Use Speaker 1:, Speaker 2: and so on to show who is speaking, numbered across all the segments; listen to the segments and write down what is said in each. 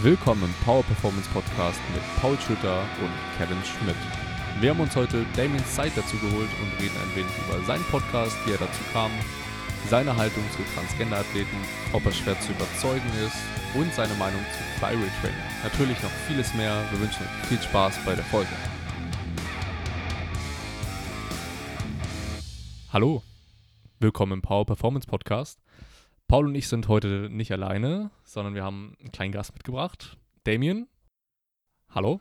Speaker 1: Willkommen im Power Performance Podcast mit Paul Schütter und Kevin Schmidt. Wir haben uns heute Damien Zeit dazu geholt und reden ein wenig über seinen Podcast, wie er dazu kam, seine Haltung zu Transgender-Athleten, ob er schwer zu überzeugen ist und seine Meinung zu Flyweight Training. Natürlich noch vieles mehr. Wir wünschen euch viel Spaß bei der Folge. Hallo, willkommen im Power Performance Podcast. Paul und ich sind heute nicht alleine, sondern wir haben einen kleinen Gast mitgebracht. Damien. Hallo.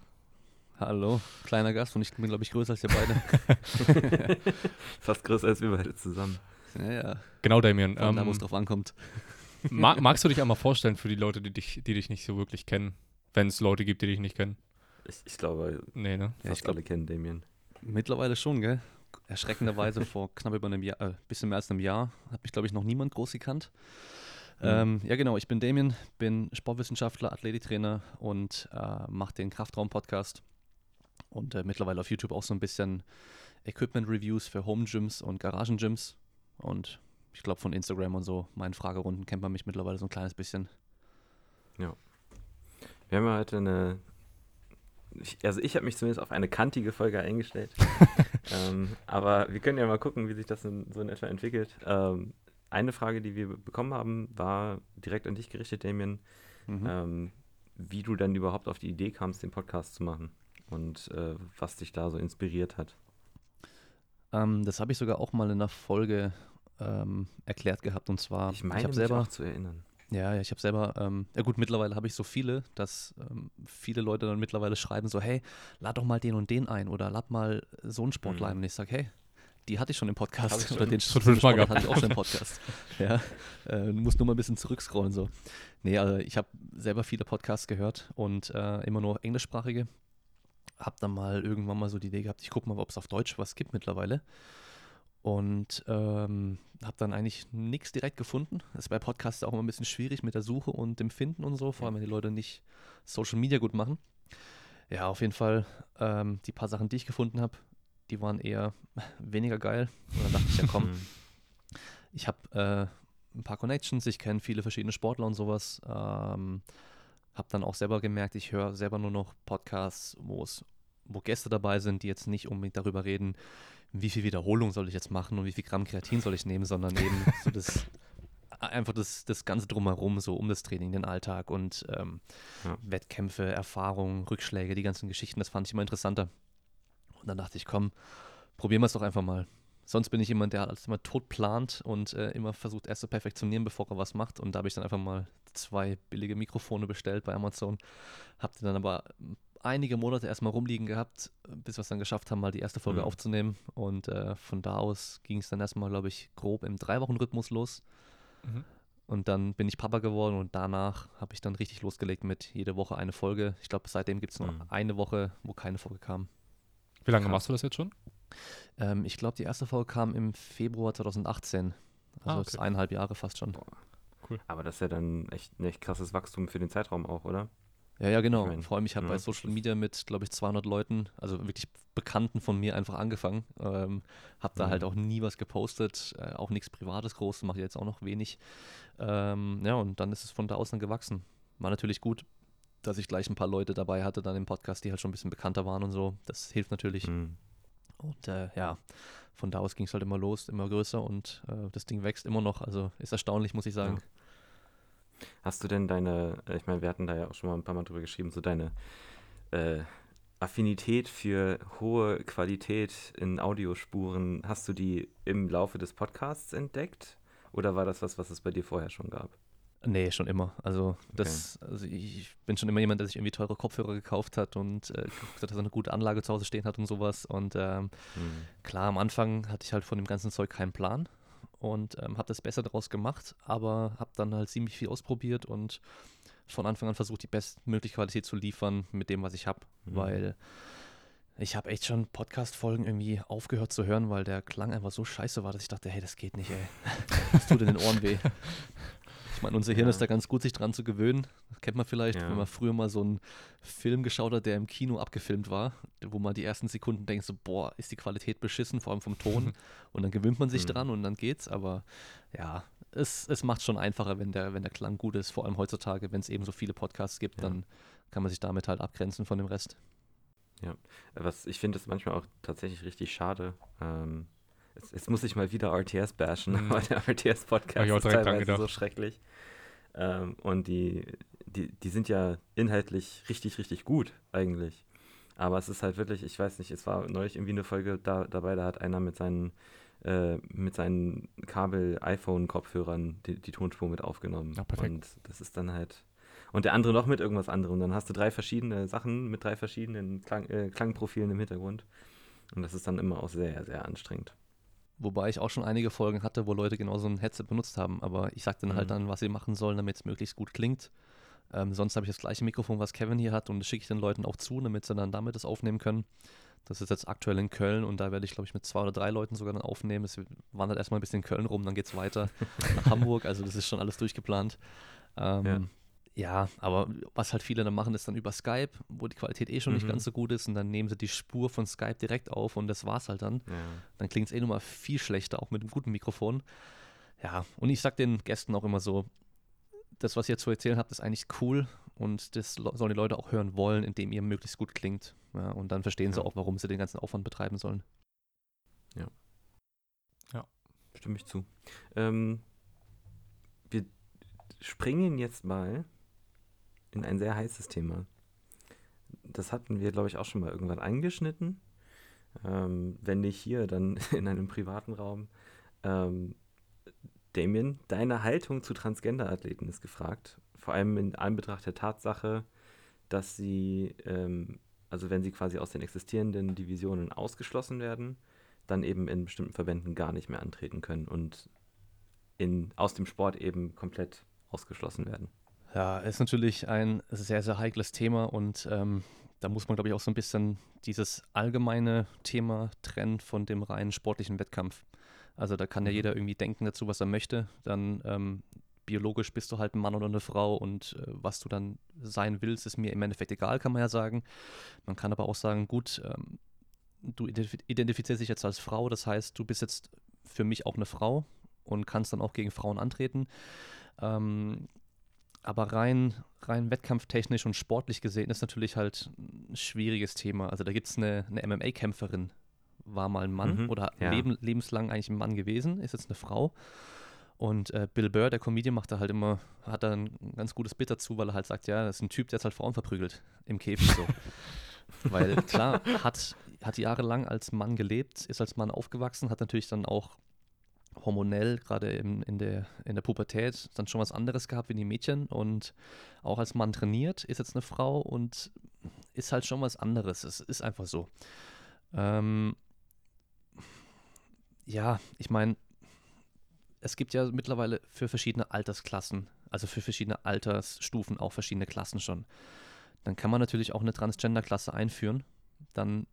Speaker 2: Hallo, kleiner Gast und ich bin, glaube ich, größer als ihr beide.
Speaker 3: Fast größer als wir beide zusammen.
Speaker 2: ja, ja.
Speaker 1: Genau, Damien.
Speaker 2: Ähm, da, wo
Speaker 1: Ähm,
Speaker 2: es drauf ankommt.
Speaker 1: ma magst du dich einmal vorstellen für die Leute, die dich, die dich nicht so wirklich kennen? Wenn es Leute gibt, die dich nicht kennen.
Speaker 3: Ich, ich glaube,
Speaker 1: Nee, ne?
Speaker 2: Ja,
Speaker 3: fast
Speaker 2: ich glaub-
Speaker 3: alle kennen Damien.
Speaker 2: Mittlerweile schon, gell? Erschreckenderweise vor knapp über einem Jahr, äh, bisschen mehr als einem Jahr, hat mich, glaube ich, noch niemand groß gekannt.
Speaker 3: Mhm.
Speaker 2: Ähm, ja, genau, ich bin Damien, bin Sportwissenschaftler, Athletiktrainer und äh, mache den Kraftraum-Podcast. Und äh, mittlerweile auf YouTube auch so ein bisschen Equipment-Reviews für Home-Gyms und Garagen-Gyms. Und ich glaube, von Instagram und so, meinen Fragerunden kennt man mich mittlerweile so ein kleines bisschen.
Speaker 3: Wir haben ja heute eine. Ich, also, ich habe mich zumindest auf eine kantige Folge eingestellt. ähm, aber wir können ja mal gucken, wie sich das in, so in etwa entwickelt. Ähm, eine Frage, die wir bekommen haben, war direkt an dich gerichtet, Damien,
Speaker 2: Mhm.
Speaker 3: ähm, wie du dann überhaupt auf die Idee kamst, den Podcast zu machen und äh, was dich da so inspiriert hat.
Speaker 2: Ähm, das habe ich sogar auch mal in einer Folge ähm, erklärt gehabt. Und zwar,
Speaker 3: Ich meine,
Speaker 2: habe
Speaker 3: mich
Speaker 2: selber,
Speaker 3: auch zu erinnern.
Speaker 2: Ja, ja, ich habe selber, ähm, ja gut, mittlerweile habe ich so viele, dass ähm, viele Leute dann mittlerweile schreiben so, hey, lad doch mal den und den ein oder lad mal so einen Sportler
Speaker 3: Mhm.
Speaker 2: ein. Und ich sage, hey, die hatte ich schon im Podcast
Speaker 3: ich
Speaker 2: oder
Speaker 3: schon.
Speaker 2: den
Speaker 1: Schon
Speaker 2: Sportler
Speaker 1: gehabt.
Speaker 2: hatte ich auch schon im Podcast. ja, äh, du musst nur mal ein bisschen zurückscrollen so. Nee, also ich habe selber viele Podcasts gehört und äh, immer nur englischsprachige. Hab dann mal irgendwann mal so die Idee gehabt, ich gucke mal, ob es auf Deutsch was gibt mittlerweile. Und ähm, habe dann eigentlich nichts direkt gefunden. Das ist bei Podcasts auch immer ein bisschen schwierig mit der Suche und dem Finden und so, vor allem wenn die Leute nicht Social Media gut machen. Ja, auf jeden Fall ähm, die paar Sachen, die ich gefunden habe, die waren eher weniger geil. Und dann dachte ich, ja komm,
Speaker 3: Mhm.
Speaker 2: ich habe äh, ein paar Connections, ich kenne viele verschiedene Sportler und sowas. Ähm, habe dann auch selber gemerkt, ich höre selber nur noch Podcasts, wo es, wo Gäste dabei sind, die jetzt nicht unbedingt darüber reden, wie viel Wiederholung soll ich jetzt machen und wie viel Gramm Kreatin soll ich nehmen, sondern eben so das einfach das, das Ganze drumherum, so um das Training, den Alltag und ähm,
Speaker 3: Ja.
Speaker 2: Wettkämpfe, Erfahrungen, Rückschläge, die ganzen Geschichten, das fand ich immer interessanter. Und dann dachte ich, komm, probieren wir es doch einfach mal. Sonst bin ich jemand, der alles immer tot plant und äh, immer versucht, erst zu perfektionieren, bevor er was macht. Und da habe ich dann einfach mal zwei billige Mikrofone bestellt bei Amazon. Hab die dann aber einige Monate erstmal rumliegen gehabt, bis wir es dann geschafft haben, mal die erste Folge
Speaker 3: Mhm.
Speaker 2: aufzunehmen. Und äh, von da aus ging es dann erstmal, glaube ich, grob im Drei-Wochen-Rhythmus los.
Speaker 1: Mhm.
Speaker 2: Und dann bin ich Papa geworden und danach habe ich dann richtig losgelegt mit jede Woche eine Folge. Ich glaube, seitdem gibt es nur
Speaker 3: Mhm.
Speaker 2: eine Woche, wo keine Folge kam.
Speaker 1: Wie lange
Speaker 3: Krass.
Speaker 1: machst du das jetzt schon?
Speaker 2: Ähm, ich glaube, die erste Folge kam im Februar 2018. Also
Speaker 1: Ah,
Speaker 2: das ist
Speaker 1: okay.
Speaker 2: eineinhalb Jahre fast schon.
Speaker 3: Aber das ist ja dann echt ein echt krasses Wachstum für den Zeitraum auch, oder?
Speaker 2: Ja, ja, genau.
Speaker 3: Ich mein,
Speaker 2: Vor allem, ich habe
Speaker 3: ja,
Speaker 2: bei
Speaker 3: das
Speaker 2: Social Media mit, glaube ich, 200 Leuten, also wirklich Bekannten von mir einfach angefangen. Ähm, habe da
Speaker 3: Mhm.
Speaker 2: halt auch nie was gepostet, äh, auch nichts Privates groß, mache ich jetzt auch noch wenig. Ähm, ja, und dann ist es von da aus dann gewachsen. War natürlich gut, dass ich gleich ein paar Leute dabei hatte dann im Podcast, die halt schon ein bisschen bekannter waren und so. Das hilft natürlich.
Speaker 3: Mhm.
Speaker 2: Und äh, ja, von da aus ging es halt immer los, immer größer und äh, das Ding wächst immer noch. Also ist erstaunlich, muss ich sagen.
Speaker 3: Hast du denn deine, äh, ich meine, wir hatten da ja auch schon mal ein paar Mal drüber geschrieben, so deine äh, Affinität für hohe Qualität in Audiospuren, hast du die im Laufe des Podcasts entdeckt? Oder war das was, was es bei dir vorher schon gab?
Speaker 2: Nee, schon immer. Also, das, also ich bin schon immer jemand, der sich irgendwie teure Kopfhörer gekauft hat und äh, geguckt hat, dass er eine gute Anlage zu Hause stehen hat und sowas. Und ähm,
Speaker 3: Mhm.
Speaker 2: klar, am Anfang hatte ich halt von dem ganzen Zeug keinen Plan und ähm, habe das besser daraus gemacht, aber habe dann halt ziemlich viel ausprobiert und von Anfang an versucht, die bestmögliche Qualität zu liefern mit dem, was ich habe,
Speaker 3: Mhm.
Speaker 2: weil ich habe echt schon Podcast-Folgen irgendwie aufgehört zu hören, weil der Klang einfach so scheiße war, dass ich dachte, hey, das geht nicht, ey. Das tut in den Ohren weh. Ich meine, unser Hirn
Speaker 3: Ja.
Speaker 2: ist da ganz gut, sich dran zu gewöhnen. Das kennt man vielleicht,
Speaker 3: Ja.
Speaker 2: wenn man früher mal so einen Film geschaut hat, der im Kino abgefilmt war, wo man die ersten Sekunden denkt, so, boah, ist die Qualität beschissen, vor allem vom Ton. und dann gewöhnt man sich
Speaker 3: Mhm.
Speaker 2: dran und dann geht's. Aber ja, es, es macht schon einfacher, wenn der, wenn der Klang gut ist, vor allem heutzutage, wenn es eben so viele Podcasts gibt,
Speaker 3: Ja.
Speaker 2: dann kann man sich damit halt abgrenzen von dem Rest.
Speaker 3: Was ich finde, ist manchmal auch tatsächlich richtig schade. Ähm, jetzt, jetzt muss ich mal wieder RTS bashen,
Speaker 1: Mhm.
Speaker 3: aber der
Speaker 1: Hab ich
Speaker 3: RTS-Podcast ist teilweise so schrecklich. Ähm, und die, die, die sind ja inhaltlich richtig, richtig gut eigentlich. Aber es ist halt wirklich, ich weiß nicht, es war neulich irgendwie eine Folge da, dabei, da hat einer mit seinen, äh, mit seinen Kabel-iPhone-Kopfhörern die, die Tonspur mit aufgenommen.
Speaker 1: Ja, perfekt.
Speaker 3: Und das ist dann halt. Und der andere noch mit irgendwas anderem. Dann hast du drei verschiedene Sachen mit drei verschiedenen Klang, äh, Klangprofilen im Hintergrund. Und das ist dann immer auch sehr, sehr anstrengend.
Speaker 2: Wobei ich auch schon einige Folgen hatte, wo Leute genau so ein Headset benutzt haben, aber ich sag dann halt
Speaker 3: Mhm.
Speaker 2: dann, was sie machen sollen, damit es möglichst gut klingt. Ähm, sonst habe ich das gleiche Mikrofon, was Kevin hier hat und das schicke ich den Leuten auch zu, damit sie dann damit das aufnehmen können. Das ist jetzt aktuell in Köln und da werde ich, glaube ich, mit zwei oder drei Leuten sogar dann aufnehmen. Es wandert erstmal ein bisschen in Köln rum, dann geht es weiter nach Hamburg. Also das ist schon alles durchgeplant. Ähm,
Speaker 3: Ja.
Speaker 2: Ja. aber was halt viele dann machen, ist dann über Skype, wo die Qualität eh schon nicht
Speaker 3: Mhm.
Speaker 2: ganz so gut ist und dann nehmen sie die Spur von Skype direkt auf und das war's halt dann.
Speaker 3: Ja.
Speaker 2: Dann klingt es eh nochmal viel schlechter, auch mit einem guten Mikrofon. Ja, und ich sag den Gästen auch immer so, das, was ihr zu erzählen habt, ist eigentlich cool und das sollen die Leute auch hören wollen, indem ihr möglichst gut klingt. Ja, und dann verstehen sie
Speaker 3: Ja.
Speaker 2: auch, warum sie den ganzen Aufwand betreiben sollen.
Speaker 3: Stimme ich zu. Ähm, wir springen jetzt mal in ein sehr heißes Thema. Das hatten wir, glaube ich, auch schon mal irgendwann angeschnitten. Ähm, wenn nicht hier, dann in einem privaten Raum. Ähm, Damien, deine Haltung zu Transgender-Athleten ist gefragt. Vor allem in Anbetracht der Tatsache, dass sie, ähm, also wenn sie quasi aus den existierenden Divisionen ausgeschlossen werden, dann eben in bestimmten Verbänden gar nicht mehr antreten können und in, aus dem Sport eben komplett ausgeschlossen werden.
Speaker 2: Ja, ist natürlich ein sehr, sehr heikles Thema und ähm, da muss man, glaube ich, auch so ein bisschen dieses allgemeine Thema trennen von dem reinen sportlichen Wettkampf. Also da kann ja
Speaker 3: Mhm.
Speaker 2: jeder irgendwie denken dazu, was er möchte. Dann ähm, biologisch bist du halt ein Mann oder eine Frau und äh, was du dann sein willst, ist mir im Endeffekt egal, kann man ja sagen. Man kann aber auch sagen, gut, ähm, du identif identifizierst dich jetzt als Frau, das heißt, du bist jetzt für mich auch eine Frau und kannst dann auch gegen Frauen antreten. Ähm, aber rein, rein wettkampftechnisch und sportlich gesehen ist natürlich halt ein schwieriges Thema. Also da gibt es eine, eine MMA-Kämpferin, war mal ein Mann
Speaker 3: Mhm,
Speaker 2: oder
Speaker 3: ja.
Speaker 2: leben, lebenslang eigentlich ein Mann gewesen, ist jetzt eine Frau. Und äh, Bill Burr, der Comedian, macht da halt immer, hat da ein ganz gutes Bild dazu, weil er halt sagt, ja, das ist ein Typ, der jetzt halt Frauen verprügelt im Käfig so. weil klar, hat, hat jahrelang als Mann gelebt, ist als Mann aufgewachsen, hat natürlich dann auch hormonell, gerade in, in, der, in der Pubertät, dann schon was anderes gehabt wie die Mädchen und auch als Mann trainiert, ist jetzt eine Frau und ist halt schon was anderes. Es ist einfach so. Ähm, ja, ich meine, es gibt ja mittlerweile für verschiedene Altersklassen, also für verschiedene Altersstufen auch verschiedene Klassen schon. Dann kann man natürlich auch eine Transgender-Klasse einführen. Dann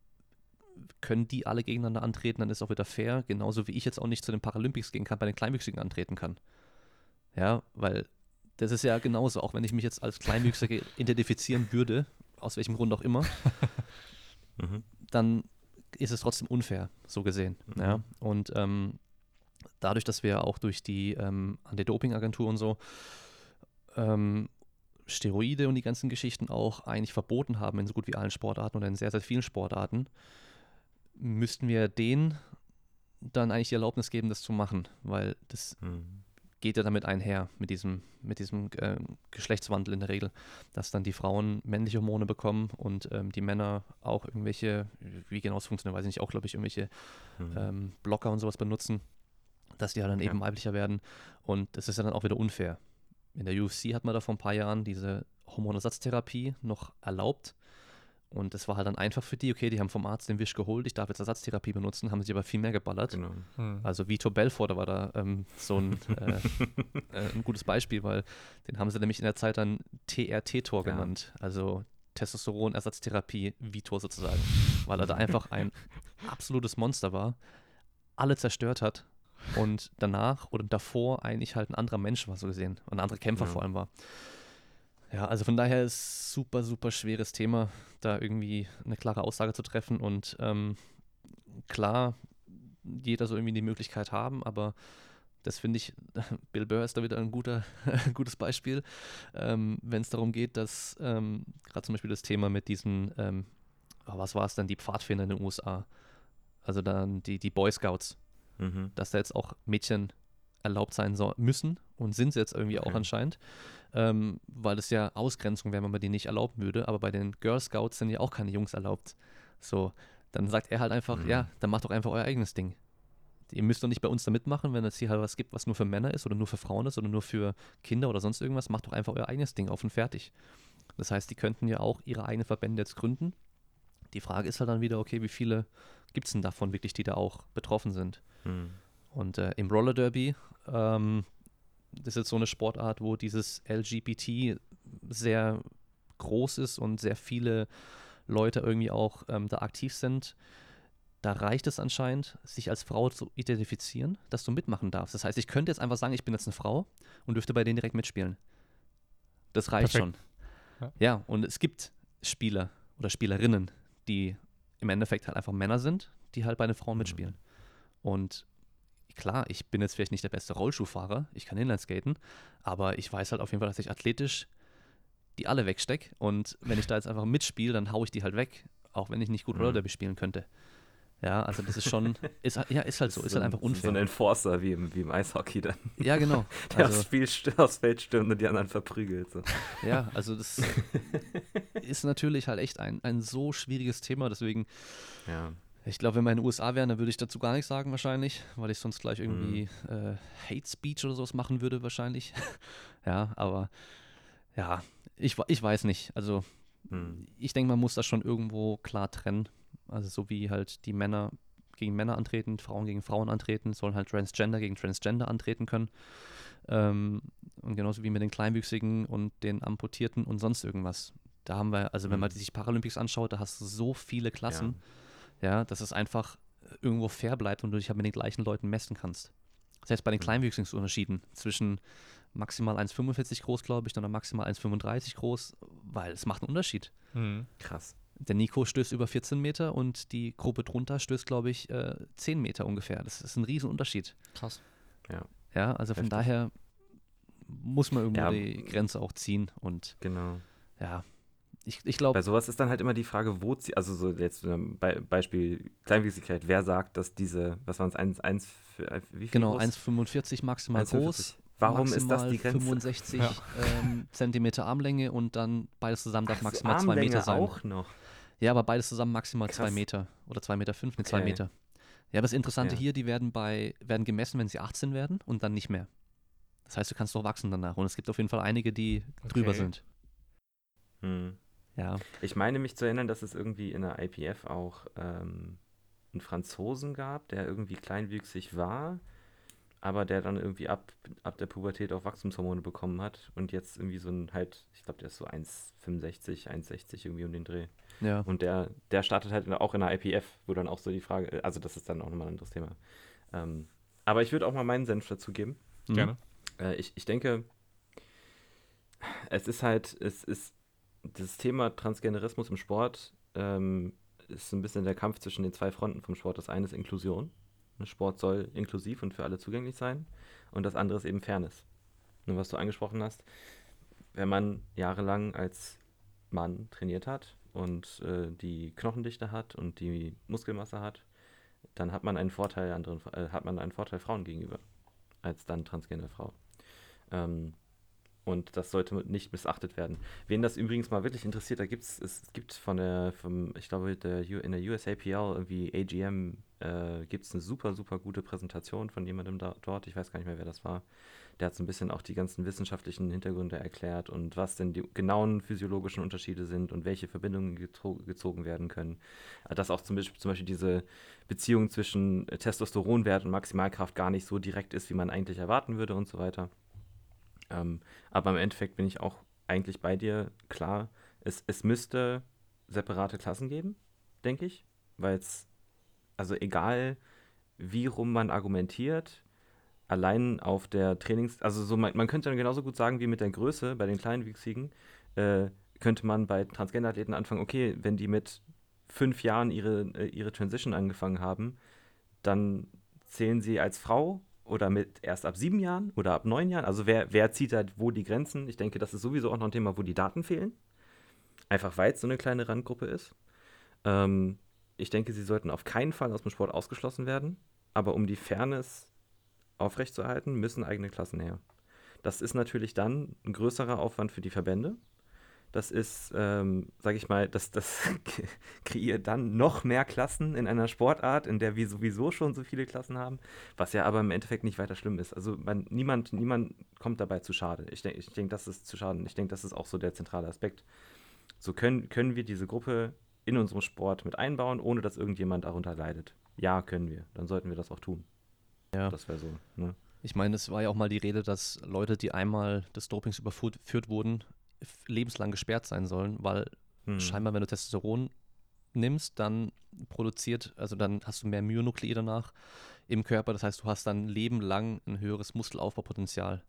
Speaker 2: können die alle gegeneinander antreten, dann ist auch wieder fair. Genauso wie ich jetzt auch nicht zu den Paralympics gehen kann, bei den Kleinwüchsigen antreten kann. Ja, weil das ist ja genauso, auch wenn ich mich jetzt als Kleinwüchsige identifizieren würde, aus welchem Grund auch immer,
Speaker 3: Mhm.
Speaker 2: dann ist es trotzdem unfair, so gesehen.
Speaker 3: Mhm.
Speaker 2: Ja? Und ähm, dadurch, dass wir auch durch die ähm, Anti-Doping-Agentur und so ähm, Steroide und die ganzen Geschichten auch eigentlich verboten haben in so gut wie allen Sportarten oder in sehr, sehr vielen Sportarten, müssten wir denen dann eigentlich die Erlaubnis geben, das zu machen, weil das
Speaker 3: Mhm.
Speaker 2: geht ja damit einher, mit diesem, mit diesem äh, Geschlechtswandel in der Regel, dass dann die Frauen männliche Hormone bekommen und ähm, die Männer auch irgendwelche, wie genau es funktioniert, weiß ich nicht, auch glaube ich irgendwelche
Speaker 3: Mhm.
Speaker 2: ähm, Blocker und sowas benutzen, dass die halt dann
Speaker 3: Ja.
Speaker 2: eben weiblicher werden und das ist ja dann auch wieder unfair. In der UFC hat man da vor ein paar Jahren diese Hormonersatztherapie noch erlaubt und das war halt dann einfach für die, okay, die haben vom Arzt den Wisch geholt, ich darf jetzt Ersatztherapie benutzen, haben sich aber viel mehr geballert.
Speaker 3: Genau.
Speaker 1: Hm.
Speaker 2: Also Vitor Belfort, da war da ähm, so ein, äh, äh, ein gutes Beispiel, weil den haben sie nämlich in der Zeit dann TRT-Tor
Speaker 3: Ja.
Speaker 2: genannt, also Testosteron-Ersatztherapie Vitor sozusagen, weil er da einfach ein absolutes Monster war, alle zerstört hat und danach oder davor eigentlich halt ein anderer Mensch war, so gesehen, ein anderer Kämpfer
Speaker 3: Ja.
Speaker 2: vor allem war. Ja, also von daher ist super, super schweres Thema, da irgendwie eine klare Aussage zu treffen und ähm, klar, jeder soll irgendwie die Möglichkeit haben, aber das finde ich, Bill Burr ist da wieder ein guter, gutes Beispiel, ähm, wenn es darum geht, dass ähm, gerade zum Beispiel das Thema mit diesen, ähm, was war es dann, die Pfadfinder in den USA, also dann die, die Boy Scouts,
Speaker 3: Mhm.
Speaker 2: dass da jetzt auch Mädchen erlaubt sein so, müssen und sind sie jetzt irgendwie
Speaker 3: Okay.
Speaker 2: auch anscheinend, ähm, weil es ja Ausgrenzung wäre, wenn man die nicht erlauben würde, aber bei den Girl Scouts sind ja auch keine Jungs erlaubt. So, dann sagt er halt einfach,
Speaker 3: Mhm.
Speaker 2: ja, dann macht doch einfach euer eigenes Ding. Ihr müsst doch nicht bei uns da mitmachen, wenn es hier halt was gibt, was nur für Männer ist oder nur für Frauen ist oder nur für Kinder oder sonst irgendwas. Macht doch einfach euer eigenes Ding auf und fertig. Das heißt, die könnten ja auch ihre eigenen Verbände jetzt gründen. Die Frage ist halt dann wieder, okay, wie viele gibt es denn davon wirklich, die da auch betroffen sind?
Speaker 3: Mhm.
Speaker 2: Und äh, im Roller Derby, ähm, das ist jetzt so eine Sportart, wo dieses LGBT sehr groß ist und sehr viele Leute irgendwie auch ähm, da aktiv sind. Da reicht es anscheinend, sich als Frau zu identifizieren, dass du mitmachen darfst. Das heißt, ich könnte jetzt einfach sagen, ich bin jetzt eine Frau und dürfte bei denen direkt mitspielen. Das reicht
Speaker 1: Perfekt.
Speaker 2: schon.
Speaker 1: Ja.
Speaker 2: Ja. und es gibt Spieler oder Spielerinnen, die im Endeffekt halt einfach Männer sind, die halt bei den Frauen
Speaker 3: Mhm.
Speaker 2: mitspielen. Und klar, ich bin jetzt vielleicht nicht der beste Rollschuhfahrer, ich kann Inlineskaten, aber ich weiß halt auf jeden Fall, dass ich athletisch die alle wegstecke. Und wenn ich da jetzt einfach mitspiele, dann haue ich die halt weg, auch wenn ich nicht gut
Speaker 3: Mhm.
Speaker 2: Roller Derby spielen könnte. Ja, also das ist schon, ist, halt- ja, ist halt so, ist, halt
Speaker 3: ein-
Speaker 2: einfach
Speaker 3: So ein
Speaker 2: unfair.
Speaker 3: Enforcer wie im, wie im Eishockey dann.
Speaker 2: Ja, genau.
Speaker 3: Der
Speaker 2: Also,
Speaker 3: aufs, Spiel, aufs Feld stürmt und die anderen verprügelt. So.
Speaker 2: ja, also das ist natürlich halt echt ein, ein so schwieriges Thema, deswegen
Speaker 3: Ja.
Speaker 2: Ich glaube, wenn wir in den USA wären, dann würde ich dazu gar nichts sagen wahrscheinlich, weil ich sonst gleich irgendwie äh, Hate Speech oder sowas machen würde wahrscheinlich. ja, aber ja, ich, ich weiß nicht. Also
Speaker 3: Mhm.
Speaker 2: ich denke, man muss das schon irgendwo klar trennen. Also so wie halt die Männer gegen Männer antreten, Frauen gegen Frauen antreten, sollen halt Transgender gegen Transgender antreten können. Ähm, und genauso wie mit den Kleinwüchsigen und den Amputierten und sonst irgendwas. Da haben wir, also wenn man
Speaker 3: Mhm.
Speaker 2: sich Paralympics anschaut, da hast du so viele Klassen ja, dass es einfach irgendwo fair bleibt und du dich halt mit den gleichen Leuten messen kannst. Selbst bei den
Speaker 3: Mhm.
Speaker 2: Kleinwüchsungsunterschieden zwischen maximal 1,45 groß, glaube ich, oder maximal 1,35 groß, weil es macht einen Unterschied.
Speaker 1: Mhm.
Speaker 3: Krass.
Speaker 2: Der Nico stößt über 14 Meter und die Gruppe drunter stößt, glaube ich, äh, 10 Meter ungefähr. Das ist ein Riesenunterschied.
Speaker 1: Krass.
Speaker 2: Ja, also von
Speaker 3: Heftig.
Speaker 2: daher muss man irgendwo
Speaker 3: Ja,
Speaker 2: die Grenze auch ziehen und
Speaker 3: Genau.
Speaker 2: ja, ich, ich glaube,
Speaker 3: Bei sowas ist dann halt immer die Frage, wo, zie- also so jetzt ähm, Be Beispiel Kleinwüchsigkeit, wer sagt, dass diese, was waren es, 1, 1, wie viel
Speaker 2: genau,
Speaker 3: groß?
Speaker 2: 1,45 maximal
Speaker 3: 1,45.
Speaker 2: groß.
Speaker 3: Warum ist das
Speaker 2: maximal
Speaker 3: die Grenze?
Speaker 2: 65
Speaker 1: Ja.
Speaker 2: ähm, Zentimeter Armlänge und dann beides zusammen darf
Speaker 3: Ach
Speaker 2: maximal zwei
Speaker 3: Armlänge
Speaker 2: Meter sein.
Speaker 3: auch noch.
Speaker 2: Ja, aber beides zusammen maximal zwei
Speaker 3: Krass.
Speaker 2: Meter oder zwei Meter fünf, ne, zwei
Speaker 3: Okay.
Speaker 2: Meter. Ja, aber das Interessante
Speaker 3: Ja.
Speaker 2: hier, die werden bei, werden gemessen, wenn sie 18 werden und dann nicht mehr. Das heißt, du kannst doch wachsen danach. Und es gibt auf jeden Fall einige, die drüber
Speaker 1: Okay.
Speaker 2: sind.
Speaker 3: Hm.
Speaker 2: Ja.
Speaker 3: Ich meine mich zu erinnern, dass es irgendwie in der IPF auch ähm, einen Franzosen gab, der irgendwie kleinwüchsig war, aber der dann irgendwie ab, ab der Pubertät auch Wachstumshormone bekommen hat und jetzt irgendwie so ein halt, ich glaube, der ist so 1,65, 1,60 irgendwie um den Dreh.
Speaker 2: Ja.
Speaker 3: Und der, der startet halt in, auch in der IPF, wo dann auch so die Frage, also das ist dann auch nochmal ein anderes Thema. Ähm, aber ich würde auch mal meinen Senf dazu geben.
Speaker 2: Mhm.
Speaker 1: Gerne.
Speaker 3: Äh, ich, ich denke, es ist halt, es ist das Thema Transgenderismus im Sport ähm, ist ein bisschen der Kampf zwischen den zwei Fronten vom Sport. Das eine ist Inklusion. Sport soll inklusiv und für alle zugänglich sein. Und das andere ist eben Fairness. Und was du angesprochen hast, wenn man jahrelang als Mann trainiert hat und äh, die Knochendichte hat und die Muskelmasse hat, dann hat man einen Vorteil anderen, äh, hat man einen Vorteil Frauen gegenüber als dann transgender Frau. Ähm, und das sollte nicht missachtet werden. Wen das übrigens mal wirklich interessiert, da gibt's, es gibt von der, vom, ich glaube, der, in der USAPL, irgendwie AGM, äh, gibt es eine super, super gute Präsentation von jemandem da, dort. Ich weiß gar nicht mehr, wer das war. Der hat so ein bisschen auch die ganzen wissenschaftlichen Hintergründe erklärt und was denn die genauen physiologischen Unterschiede sind und welche Verbindungen gezogen werden können. Äh, Dass auch zum Beispiel, zum Beispiel diese Beziehung zwischen Testosteronwert und Maximalkraft gar nicht so direkt ist, wie man eigentlich erwarten würde und so weiter. Ähm, aber im Endeffekt bin ich auch eigentlich bei dir. Klar, es, es müsste separate Klassen geben, denke ich, weil es, also egal wie rum man argumentiert, allein auf der Trainings-, also so man, man könnte dann genauso gut sagen wie mit der Größe bei den Kleinwüchsigen, äh, könnte man bei Transgender-Athleten anfangen, okay, wenn die mit fünf Jahren ihre, äh, ihre Transition angefangen haben, dann zählen sie als Frau oder mit erst ab sieben Jahren oder ab neun Jahren? Also wer, wer zieht da wo die Grenzen? Ich denke, das ist sowieso auch noch ein Thema, wo die Daten fehlen. Einfach weil es so eine kleine Randgruppe ist. Ähm, ich denke, sie sollten auf keinen Fall aus dem Sport ausgeschlossen werden. Aber um die Fairness aufrechtzuerhalten, müssen eigene Klassen her. Das ist natürlich dann ein größerer Aufwand für die Verbände. Das ist, ähm, sage ich mal, das, das kreiert dann noch mehr Klassen in einer Sportart, in der wir sowieso schon so viele Klassen haben, was ja aber im Endeffekt nicht weiter schlimm ist. Also man, niemand, niemand kommt dabei zu schade. Ich denke, ich denk, das ist zu schaden. Ich denke, das ist auch so der zentrale Aspekt. So können, können wir diese Gruppe in unserem Sport mit einbauen, ohne dass irgendjemand darunter leidet. Ja, können wir. Dann sollten wir das auch tun.
Speaker 2: Ja.
Speaker 3: Das wäre so. Ne?
Speaker 2: Ich meine, es war ja auch mal die Rede, dass Leute, die einmal des Dopings überführt wurden, lebenslang gesperrt sein sollen, weil hm. scheinbar, wenn du Testosteron nimmst, dann produziert, also dann hast du mehr Myonuklide danach im Körper. Das heißt, du hast dann lebenlang ein höheres Muskelaufbaupotenzial.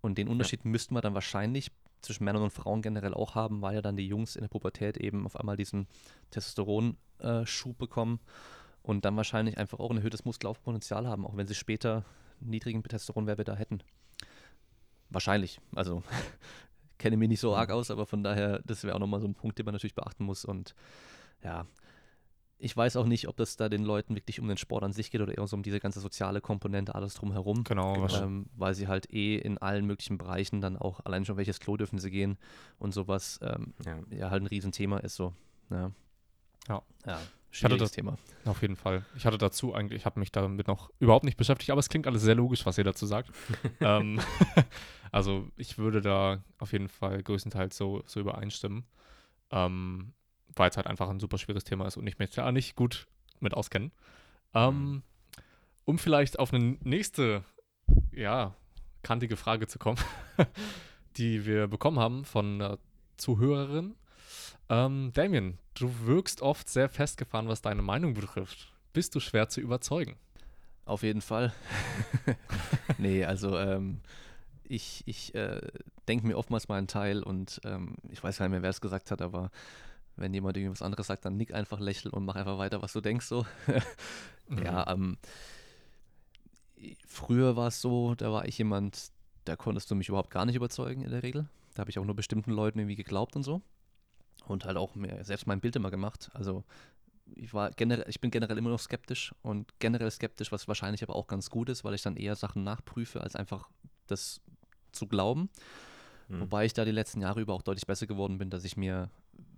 Speaker 2: Und den Unterschied ja. müssten wir dann wahrscheinlich zwischen Männern und Frauen generell auch haben, weil ja dann die Jungs in der Pubertät eben auf einmal diesen Testosteron-Schub äh, bekommen und dann wahrscheinlich einfach auch ein erhöhtes Muskelaufbaupotenzial haben, auch wenn sie später niedrigen Testosteronwerte da hätten. Wahrscheinlich. Also kenne mich nicht so arg aus, aber von daher, das wäre auch nochmal so ein Punkt, den man natürlich beachten muss. Und ja, ich weiß auch nicht, ob das da den Leuten wirklich um den Sport an sich geht oder eher so um diese ganze soziale Komponente, alles drumherum.
Speaker 1: Genau,
Speaker 2: ähm, weil sie halt eh in allen möglichen Bereichen dann auch, allein schon welches Klo dürfen sie gehen und sowas, ähm, ja. ja. halt ein Riesenthema ist so. Ja.
Speaker 1: Ja. ja. Hatte das Thema. Auf jeden Fall. Ich hatte dazu eigentlich, ich habe mich damit noch überhaupt nicht beschäftigt, aber es klingt alles sehr logisch, was ihr dazu sagt. ähm, also ich würde da auf jeden Fall größtenteils so, so übereinstimmen, ähm, weil es halt einfach ein super schwieriges Thema ist und ich mich da nicht gut mit auskenne. Ähm, mhm. um vielleicht auf eine nächste, ja, kantige Frage zu kommen, die wir bekommen haben von einer Zuhörerin. Ähm, Damien, du wirkst oft sehr festgefahren, was deine Meinung betrifft. Bist du schwer zu überzeugen?
Speaker 2: Auf jeden Fall. nee, also ähm, ich, ich äh, denke mir oftmals mal einen Teil und ähm, ich weiß gar nicht mehr, wer es gesagt hat, aber wenn jemand irgendwas anderes sagt, dann nick einfach lächeln und mach einfach weiter, was du denkst so. mhm. Ja, ähm, früher war es so, da war ich jemand, da konntest du mich überhaupt gar nicht überzeugen in der Regel. Da habe ich auch nur bestimmten Leuten irgendwie geglaubt und so und halt auch mir selbst mein Bild immer gemacht. Also ich war generell, ich bin generell immer noch skeptisch und generell skeptisch, was wahrscheinlich aber auch ganz gut ist, weil ich dann eher Sachen nachprüfe, als einfach das zu glauben. Mhm. Wobei ich da die letzten Jahre über auch deutlich besser geworden bin, dass ich mir,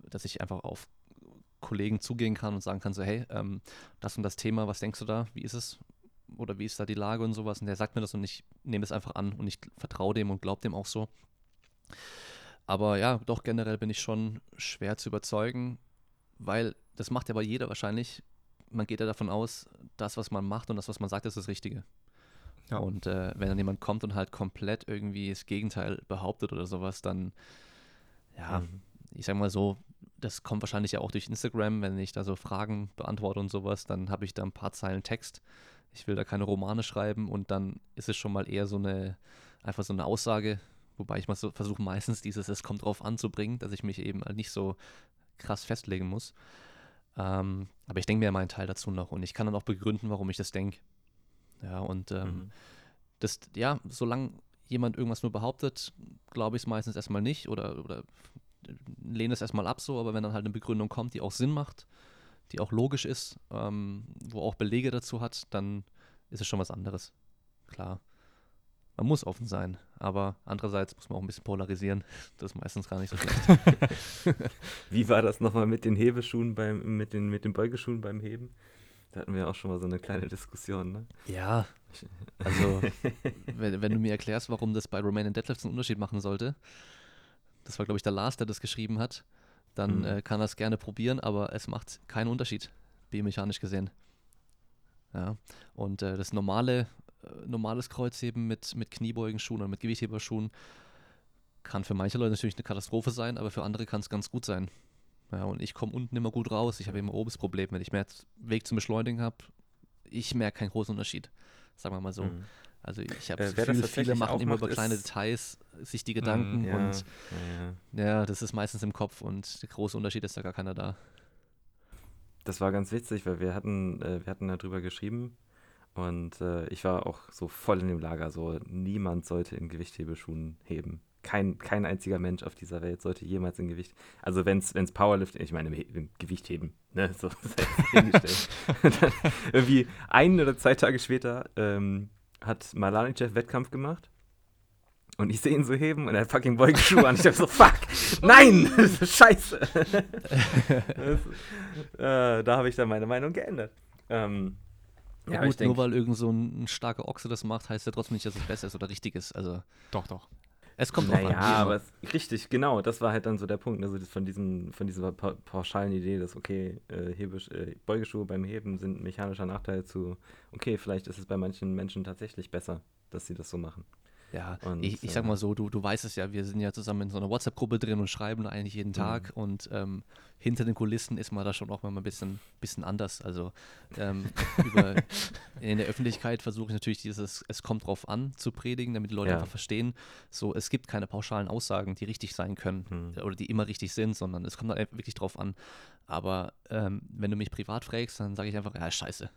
Speaker 2: dass ich einfach auf Kollegen zugehen kann und sagen kann, so, hey, ähm, das und das Thema, was denkst du da? Wie ist es? Oder wie ist da die Lage und sowas? Und der sagt mir das und ich nehme es einfach an und ich vertraue dem und glaube dem auch so. Aber ja, doch generell bin ich schon schwer zu überzeugen, weil das macht ja aber jeder wahrscheinlich. Man geht ja davon aus, das, was man macht und das, was man sagt, ist das Richtige. Ja. Und äh, wenn dann jemand kommt und halt komplett irgendwie das Gegenteil behauptet oder sowas, dann, ja, mhm. ich sag mal so, das kommt wahrscheinlich ja auch durch Instagram, wenn ich da so Fragen beantworte und sowas, dann habe ich da ein paar Zeilen Text. Ich will da keine Romane schreiben und dann ist es schon mal eher so eine, einfach so eine Aussage, Wobei ich mal so versuche meistens dieses Es kommt drauf anzubringen, dass ich mich eben nicht so krass festlegen muss. Ähm, aber ich denke mir meinen Teil dazu noch und ich kann dann auch begründen, warum ich das denke. Ja, und ähm, mhm. das, ja, solange jemand irgendwas nur behauptet, glaube ich es meistens erstmal nicht oder, oder lehne es erstmal ab so, aber wenn dann halt eine Begründung kommt, die auch Sinn macht, die auch logisch ist, ähm, wo auch Belege dazu hat, dann ist es schon was anderes. Klar man muss offen sein, aber andererseits muss man auch ein bisschen polarisieren. Das ist meistens gar nicht so schlecht.
Speaker 3: Wie war das nochmal mit den Hebeschuhen beim, mit den, mit den Beugeschuhen beim Heben? Da hatten wir auch schon mal so eine kleine Diskussion, ne?
Speaker 2: Ja. Also, wenn, wenn, du mir erklärst, warum das bei Romanian Deadlifts einen Unterschied machen sollte, das war, glaube ich, der Lars, der das geschrieben hat, dann mhm. äh, kann er es gerne probieren, aber es macht keinen Unterschied, biomechanisch gesehen. Ja. Und äh, das normale normales Kreuzheben mit, mit Kniebeugenschuhen oder mit Gewichtheberschuhen kann für manche Leute natürlich eine Katastrophe sein, aber für andere kann es ganz gut sein. Ja, und ich komme unten immer gut raus. Ich habe immer obes Problem. Wenn ich mehr Weg zum Beschleunigen habe, ich merke keinen großen Unterschied. Sagen wir mal so. Mhm. Also ich habe äh, Gefühl, viele machen immer über kleine Details sich die Gedanken mm, ja, und ja, ja. das ist meistens im Kopf und der große Unterschied ist da gar keiner da.
Speaker 3: Das war ganz witzig, weil wir hatten, äh, wir hatten darüber geschrieben, Und äh, ich war auch so voll in dem Lager, so niemand sollte in Gewichthebeschuhen heben. Kein, kein einziger Mensch auf dieser Welt sollte jemals in Gewicht, also wenn es Powerlifting, ich meine im, im Gewicht heben, ne, so hingestellt. irgendwie ein oder zwei Tage später ähm, hat Malanichev Wettkampf gemacht und ich sehe ihn so heben und er hat fucking Beugeschuhe an. Ich dachte so, fuck, nein, das ist scheiße. das, äh, da habe ich dann meine Meinung geändert. Ähm,
Speaker 2: ja, gut, denk, nur weil irgend so ein, ein starker Ochse das macht, heißt ja trotzdem nicht, dass es besser ist oder richtig ist. Also
Speaker 1: doch, doch.
Speaker 2: Es kommt
Speaker 3: naja, an. Ja, aber es, richtig, genau. Das war halt dann so der Punkt. Also von, diesem, von dieser pa pauschalen Idee, dass, okay, äh, Hebisch, äh, Beugeschuhe beim Heben sind mechanischer Nachteil zu, okay, vielleicht ist es bei manchen Menschen tatsächlich besser, dass sie das so machen.
Speaker 2: Ja, und, ich, ich sag mal so, du, du weißt es ja, wir sind ja zusammen in so einer WhatsApp-Gruppe drin und schreiben eigentlich jeden Tag mhm. und ähm, hinter den Kulissen ist man da schon auch mal ein bisschen, bisschen anders. Also ähm, über, in der Öffentlichkeit versuche ich natürlich dieses Es kommt drauf an zu predigen, damit die Leute ja. einfach verstehen, so es gibt keine pauschalen Aussagen, die richtig sein können mhm. oder die immer richtig sind, sondern es kommt dann wirklich drauf an. Aber ähm, wenn du mich privat fragst, dann sage ich einfach, ja, scheiße.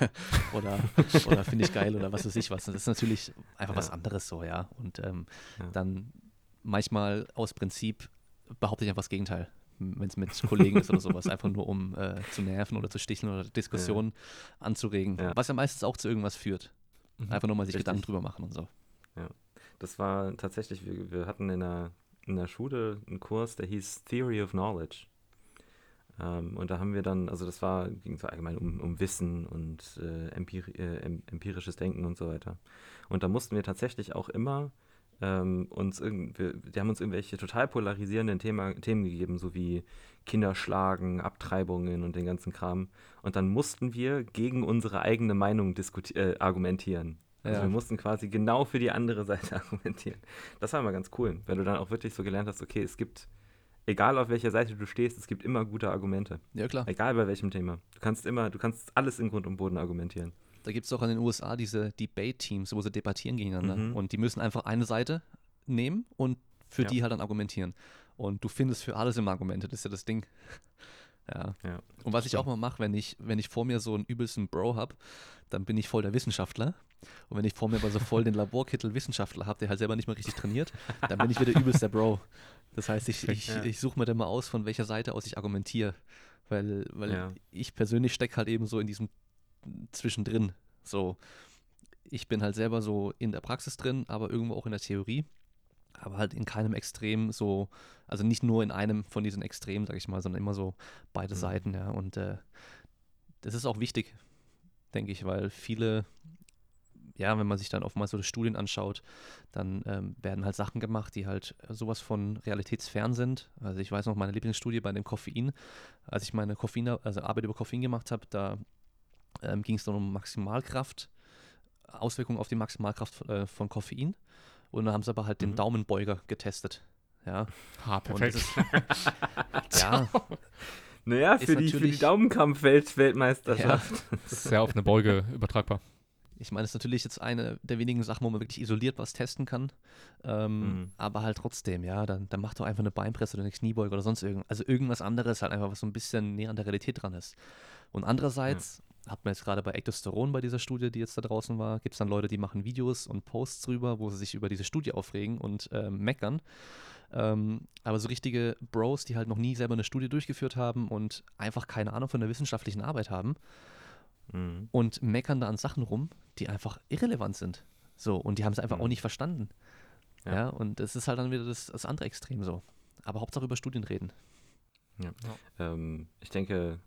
Speaker 2: oder oder finde ich geil oder was weiß ich was. Das ist natürlich einfach ja. was anderes so, ja. Und ähm, ja. dann manchmal aus Prinzip behaupte ich einfach das Gegenteil wenn es mit Kollegen ist oder sowas, einfach nur um äh, zu nerven oder zu sticheln oder Diskussionen ja. anzuregen, ja. was ja meistens auch zu irgendwas führt. Mhm. Einfach nur mal sich Richtig. Gedanken drüber machen und so.
Speaker 3: Ja, das war tatsächlich, wir, wir hatten in der, in der Schule einen Kurs, der hieß Theory of Knowledge. Ähm, und da haben wir dann, also das war, ging so allgemein um, um Wissen und äh, empiri äh, empirisches Denken und so weiter. Und da mussten wir tatsächlich auch immer ähm, uns wir, die haben uns irgendwelche total polarisierenden Thema, Themen gegeben, so wie Kinderschlagen, Abtreibungen und den ganzen Kram. Und dann mussten wir gegen unsere eigene Meinung äh, argumentieren. Also ja. wir mussten quasi genau für die andere Seite argumentieren. Das war immer ganz cool, weil du dann auch wirklich so gelernt hast, okay, es gibt, egal auf welcher Seite du stehst, es gibt immer gute Argumente.
Speaker 2: Ja, klar.
Speaker 3: Egal bei welchem Thema. Du kannst immer, du kannst alles in Grund und Boden argumentieren.
Speaker 2: Da gibt es auch in den USA diese Debate-Teams, wo sie debattieren gegeneinander. Mhm. Und die müssen einfach eine Seite nehmen und für ja. die halt dann argumentieren. Und du findest für alles immer Argumente, das ist ja das Ding. ja. ja. Und was ich auch mal mache, wenn ich, wenn ich vor mir so einen übelsten Bro habe, dann bin ich voll der Wissenschaftler. Und wenn ich vor mir aber so voll den Laborkittel Wissenschaftler habe, der halt selber nicht mal richtig trainiert, dann bin ich wieder übelster Bro. Das heißt, ich, ich, ja. ich suche mir dann mal aus, von welcher Seite aus ich argumentiere. Weil, weil ja. ich persönlich stecke halt eben so in diesem zwischendrin. So, ich bin halt selber so in der Praxis drin, aber irgendwo auch in der Theorie. Aber halt in keinem Extrem so, also nicht nur in einem von diesen Extremen, sag ich mal, sondern immer so beide mhm. Seiten, ja. Und äh, das ist auch wichtig, denke ich, weil viele, ja, wenn man sich dann oftmals so die Studien anschaut, dann ähm, werden halt Sachen gemacht, die halt sowas von realitätsfern sind. Also ich weiß noch, meine Lieblingsstudie bei dem Koffein, als ich meine Koffein, also Arbeit über Koffein gemacht habe, da ähm, ging es dann um Maximalkraft, Auswirkungen auf die Maximalkraft äh, von Koffein. Und dann haben sie aber halt mhm. den Daumenbeuger getestet. Ja,
Speaker 1: ha, perfekt.
Speaker 2: Ist, ja.
Speaker 3: Naja, für die, für die Daumenkampf-Weltmeisterschaft.
Speaker 1: Ja. Das ist ja auf eine Beuge übertragbar.
Speaker 2: Ich meine, es ist natürlich jetzt eine der wenigen Sachen, wo man wirklich isoliert was testen kann. Ähm, mhm. Aber halt trotzdem, ja, dann, dann mach doch einfach eine Beinpresse oder eine Kniebeuge oder sonst irgendwas. Also irgendwas anderes, halt einfach, was so ein bisschen näher an der Realität dran ist. Und andererseits, hat man jetzt gerade bei Ektosteron bei dieser Studie, die jetzt da draußen war, gibt es dann Leute, die machen Videos und Posts drüber, wo sie sich über diese Studie aufregen und äh, meckern. Ähm, aber so richtige Bros, die halt noch nie selber eine Studie durchgeführt haben und einfach keine Ahnung von der wissenschaftlichen Arbeit haben mhm. und meckern da an Sachen rum, die einfach irrelevant sind. So, und die haben es einfach mhm. auch nicht verstanden. Ja. ja. und das ist halt dann wieder das, das andere Extrem so. Aber Hauptsache über Studien reden.
Speaker 3: Ja. ja. Ähm, ich denke,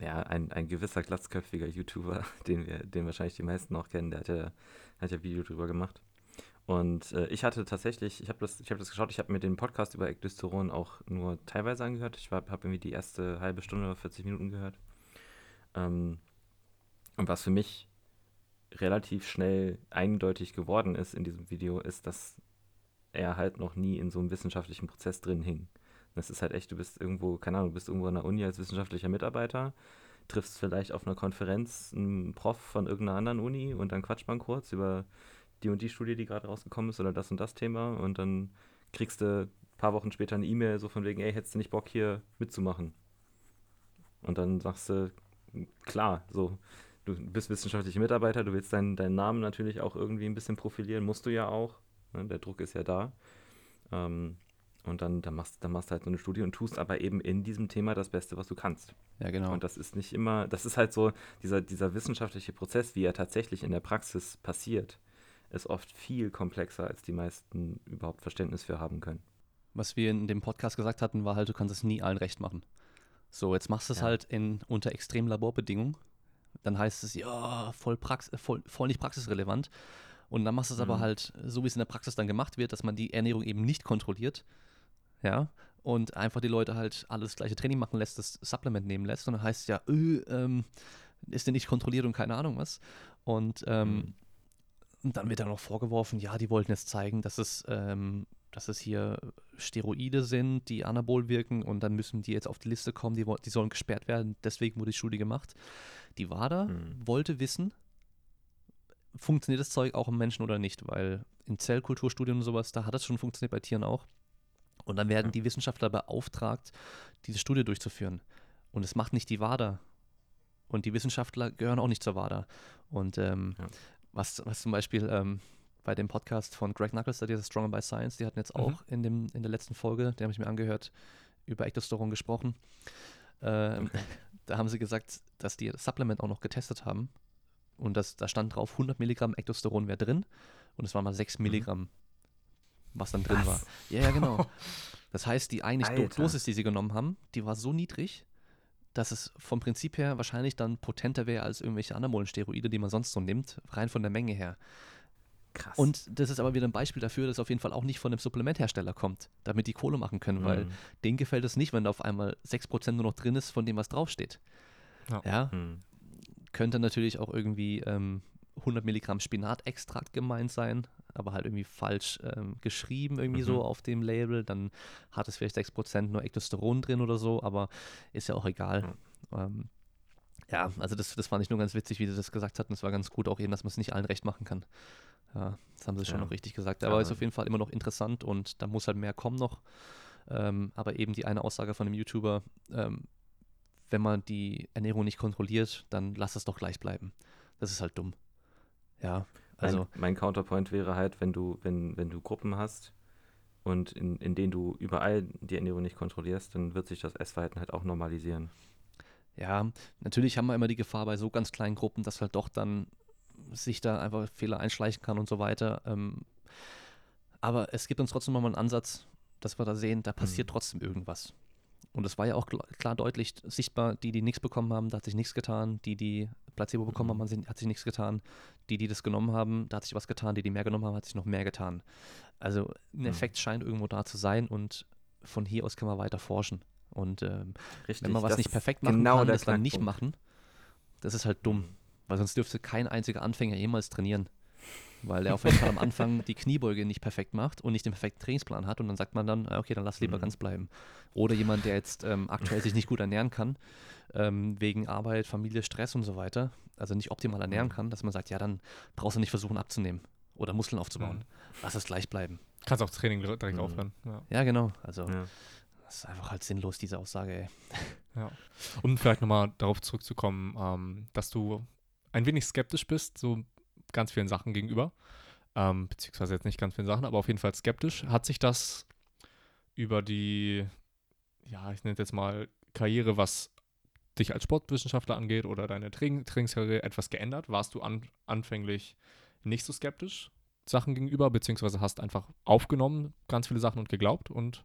Speaker 3: ja, ein, ein gewisser glatzköpfiger YouTuber, den wir, den wahrscheinlich die meisten auch kennen, der hat ja, hat ja Video drüber gemacht. Und äh, ich hatte tatsächlich, ich habe das, hab das geschaut, ich habe mir den Podcast über Ekdysteron auch nur teilweise angehört. Ich habe irgendwie die erste halbe Stunde oder 40 Minuten gehört. Ähm, und was für mich relativ schnell eindeutig geworden ist in diesem Video, ist, dass er halt noch nie in so einem wissenschaftlichen Prozess drin hing. Das ist halt echt, du bist irgendwo, keine Ahnung, du bist irgendwo an der Uni als wissenschaftlicher Mitarbeiter, triffst vielleicht auf einer Konferenz einen Prof von irgendeiner anderen Uni und dann quatscht man kurz über die und die Studie, die gerade rausgekommen ist oder das und das Thema und dann kriegst du ein paar Wochen später eine E-Mail so von wegen, ey, hättest du nicht Bock hier mitzumachen? Und dann sagst du, klar, so, du bist wissenschaftlicher Mitarbeiter, du willst deinen, deinen Namen natürlich auch irgendwie ein bisschen profilieren, musst du ja auch. Ne? Der Druck ist ja da. Ähm, und dann, dann, machst, dann machst du halt so eine Studie und tust aber eben in diesem Thema das Beste, was du kannst.
Speaker 2: Ja, genau.
Speaker 3: Und das ist nicht immer, das ist halt so, dieser, dieser wissenschaftliche Prozess, wie er tatsächlich in der Praxis passiert, ist oft viel komplexer, als die meisten überhaupt Verständnis für haben können.
Speaker 2: Was wir in dem Podcast gesagt hatten, war halt, du kannst es nie allen recht machen. So, jetzt machst du es
Speaker 3: Ja.
Speaker 2: halt in, unter extremen Laborbedingungen. Dann heißt es, ja, voll, Prax äh, voll, voll nicht praxisrelevant. Und dann machst du es aber
Speaker 3: Mhm.
Speaker 2: halt, so wie es in der Praxis dann gemacht wird, dass man die Ernährung eben nicht kontrolliert. Ja. Und einfach die Leute halt alles gleiche Training machen lässt, das Supplement nehmen lässt. Und dann heißt es ja, öh, ähm, ist der nicht kontrolliert und keine Ahnung was. Und, ähm,
Speaker 3: Mhm.
Speaker 2: und dann wird dann noch vorgeworfen, ja, die wollten jetzt zeigen, dass es, ähm, dass es hier Steroide sind, die anabol wirken und dann müssen die jetzt auf die Liste kommen, die, die sollen gesperrt werden, deswegen wurde die Studie gemacht. Die WADA
Speaker 3: Mhm.
Speaker 2: wollte wissen, funktioniert das Zeug auch im Menschen oder nicht, weil in Zellkulturstudien und sowas, da hat es schon funktioniert, bei Tieren auch. Und dann werden
Speaker 3: Ja.
Speaker 2: die Wissenschaftler beauftragt, diese Studie durchzuführen. Und es macht nicht die WADA. Und die Wissenschaftler gehören auch nicht zur WADA. Und ähm,
Speaker 3: Ja.
Speaker 2: was, was zum Beispiel ähm, bei dem Podcast von Greg Knuckles, der ist Stronger by Science, die hatten jetzt
Speaker 1: Mhm.
Speaker 2: auch in, dem, in der letzten Folge, den habe ich mir angehört, über Ectosteron gesprochen. Ähm,
Speaker 3: Okay.
Speaker 2: Da haben sie gesagt, dass die das Supplement auch noch getestet haben. Und das, da stand drauf, 100 Milligramm Ectosteron wäre drin. Und es waren mal 6 Milligramm, was dann drin
Speaker 3: Was?
Speaker 2: war. Ja, ja, genau. Das heißt, die eigentlich
Speaker 3: Alter.
Speaker 2: Dosis, die sie genommen haben, die war so niedrig, dass es vom Prinzip her wahrscheinlich dann potenter wäre als irgendwelche anabolen Steroide, die man sonst so nimmt, rein von der Menge her.
Speaker 3: Krass.
Speaker 2: Und das ist aber wieder ein Beispiel dafür, dass es auf jeden Fall auch nicht von dem Supplementhersteller kommt, damit die Kohle machen können, weil
Speaker 3: Mhm.
Speaker 2: denen gefällt es nicht, wenn da auf einmal 6% nur noch drin ist von dem, was draufsteht.
Speaker 1: Ja.
Speaker 2: Ja,
Speaker 3: Mhm.
Speaker 2: könnte natürlich auch irgendwie ähm, 100 Milligramm Spinatextrakt gemeint sein, aber halt irgendwie falsch ähm, geschrieben, irgendwie
Speaker 3: Mhm.
Speaker 2: so auf dem Label. Dann hat es vielleicht 6% nur Ectosteron drin oder so, aber ist ja auch egal. Ähm, ja, also das, das fand ich nur ganz witzig, wie sie das gesagt hatten. Es war ganz gut auch eben, dass man es nicht allen recht machen kann. Ja, das haben sie schon
Speaker 3: Ja.
Speaker 2: noch richtig gesagt. Aber
Speaker 3: Ja.
Speaker 2: ist auf jeden Fall immer noch interessant und da muss halt mehr kommen noch. Ähm, aber eben die eine Aussage von dem YouTuber, ähm, wenn man die Ernährung nicht kontrolliert, dann lass es doch gleich bleiben. Das ist halt dumm. Ja, also
Speaker 3: mein, mein Counterpoint wäre halt, wenn du, wenn, wenn du Gruppen hast und in, in denen du überall die Ernährung nicht kontrollierst, dann wird sich das Essverhalten halt auch normalisieren.
Speaker 2: ja, natürlich haben wir immer die Gefahr bei so ganz kleinen Gruppen, dass halt doch dann sich da einfach Fehler einschleichen kann und so weiter. Ähm, aber es gibt uns trotzdem nochmal einen Ansatz, dass wir da sehen, da passiert
Speaker 3: Mhm.
Speaker 2: trotzdem irgendwas. Und es war ja auch klar, deutlich sichtbar, die, die nichts bekommen haben, da hat sich nichts getan. Die, die Placebo bekommen
Speaker 3: Mhm.
Speaker 2: haben, hat sich- hat sich nichts getan. Die, die das genommen haben, da hat sich was getan. Die, die mehr genommen haben, hat sich noch mehr getan. Also ein
Speaker 3: Mhm.
Speaker 2: Effekt scheint irgendwo da zu sein und von hier aus kann man weiter forschen. Und ähm,
Speaker 3: Richtig.
Speaker 2: wenn man was nicht perfekt machen
Speaker 3: genau
Speaker 2: kann, das dann nicht machen, das ist halt dumm.
Speaker 3: Mhm.
Speaker 2: Weil sonst dürfte kein einziger Anfänger jemals trainieren. Weil er auf jeden Fall am Anfang die Kniebeuge nicht perfekt macht und nicht den perfekten Trainingsplan hat und dann sagt man dann, ah, okay, dann lass lieber
Speaker 3: Mhm.
Speaker 2: ganz bleiben. Oder jemand, der jetzt ähm, aktuell sich nicht gut ernähren kann, ähm, wegen Arbeit, Familie, Stress und so weiter, also nicht optimal ernähren
Speaker 3: Mhm.
Speaker 2: kann, dass man sagt, ja, dann brauchst du nicht versuchen abzunehmen oder Muskeln aufzubauen.
Speaker 1: Mhm.
Speaker 2: Lass es gleich bleiben.
Speaker 1: Kannst auch Training direkt
Speaker 3: Mhm.
Speaker 1: aufhören. Ja.
Speaker 2: Ja, genau. Also
Speaker 3: Ja.
Speaker 2: das ist einfach halt sinnlos, diese Aussage, ey.
Speaker 1: Ja. Und vielleicht nochmal darauf zurückzukommen, ähm, dass du ein wenig skeptisch bist, so ganz vielen Sachen gegenüber. Ähm, beziehungsweise jetzt nicht ganz vielen Sachen, aber auf jeden Fall skeptisch. Hat sich das über die, ja, ich nenne es jetzt mal Karriere, was dich als Sportwissenschaftler angeht oder deine Training Trainingskarriere etwas geändert? Warst du an, anfänglich nicht so skeptisch Sachen gegenüber, beziehungsweise hast einfach aufgenommen ganz viele Sachen und geglaubt und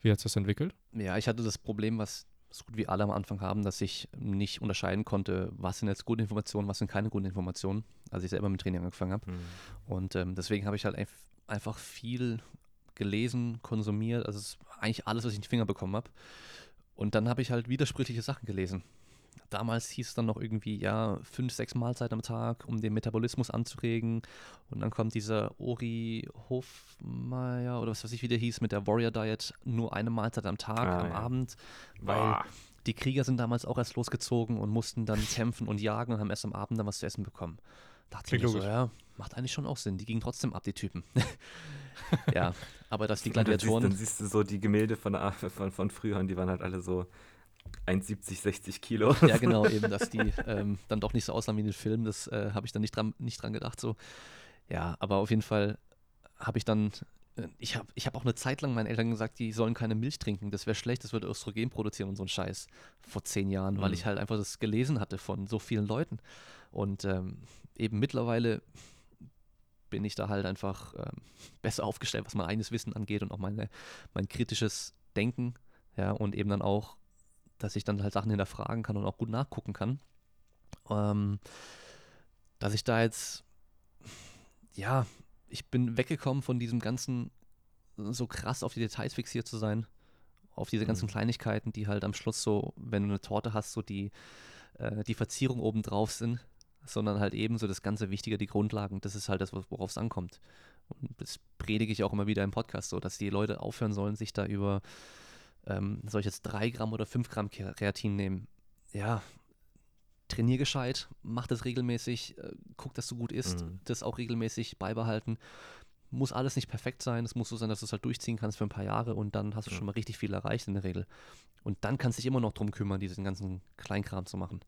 Speaker 1: wie hat sich das entwickelt?
Speaker 2: Ja, ich hatte das Problem, was so gut wie alle am Anfang haben, dass ich nicht unterscheiden konnte, was sind jetzt gute Informationen, was sind keine guten Informationen, als ich selber mit Training angefangen habe.
Speaker 3: Mhm.
Speaker 2: Und ähm, deswegen habe ich halt einf- einfach viel gelesen, konsumiert, also es ist eigentlich alles, was ich in die Finger bekommen habe. Und dann habe ich halt widersprüchliche Sachen gelesen. Damals hieß es dann noch irgendwie, ja, fünf, sechs Mahlzeiten am Tag, um den Metabolismus anzuregen. Und dann kommt dieser Ori Hofmeier oder was weiß ich, wie der hieß, mit der Warrior Diet, nur eine Mahlzeit am Tag,
Speaker 3: Ah,
Speaker 2: am
Speaker 3: ja.
Speaker 2: Abend. Weil
Speaker 3: Boah.
Speaker 2: die Krieger sind damals auch erst losgezogen und mussten dann kämpfen und jagen und haben erst am Abend dann was zu essen bekommen. Da dachte ich mir so, ja, macht eigentlich schon auch Sinn. Die gingen trotzdem ab, die Typen. ja, aber dass die
Speaker 3: Und dann siehst,
Speaker 2: Gladiatoren.
Speaker 3: dann siehst du so die Gemälde von, von, von früher und die waren halt alle so 1,70, 60 Kilo.
Speaker 2: Ja, genau, eben, dass die ähm, dann doch nicht so aussahen wie in den Filmen. Das äh, habe ich dann nicht dran, nicht dran gedacht. So. Ja, aber auf jeden Fall habe ich dann, äh, ich habe ich hab auch eine Zeit lang meinen Eltern gesagt, die sollen keine Milch trinken. Das wäre schlecht, das würde Östrogen produzieren und so ein Scheiß. Vor zehn Jahren, mhm. weil ich halt einfach das gelesen hatte von so vielen Leuten. Und ähm, eben mittlerweile bin ich da halt einfach ähm, besser aufgestellt, was mein eigenes Wissen angeht und auch meine, mein kritisches Denken. Ja, und eben dann auch dass ich dann halt Sachen hinterfragen kann und auch gut nachgucken kann. Ähm, dass ich da jetzt, ja, ich bin weggekommen von diesem ganzen, so krass auf die Details fixiert zu sein, auf diese ganzen mhm. Kleinigkeiten, die halt am Schluss so, wenn du eine Torte hast, so die, äh, die Verzierung oben drauf sind, sondern halt eben so das ganze Wichtige, die Grundlagen, das ist halt das, worauf es ankommt. Und das predige ich auch immer wieder im Podcast so, dass die Leute aufhören sollen, sich da über ähm, soll ich jetzt 3 Gramm oder 5 Gramm Kreatin nehmen? Ja, trainier gescheit, mach das regelmäßig, äh, guck, dass du gut isst, mhm. das auch regelmäßig beibehalten. Muss alles nicht perfekt sein, es muss so sein, dass du es halt durchziehen kannst für ein paar Jahre und dann hast du ja. schon mal richtig viel erreicht in der Regel. Und dann kannst du dich immer noch drum kümmern, diesen ganzen Kleinkram zu machen.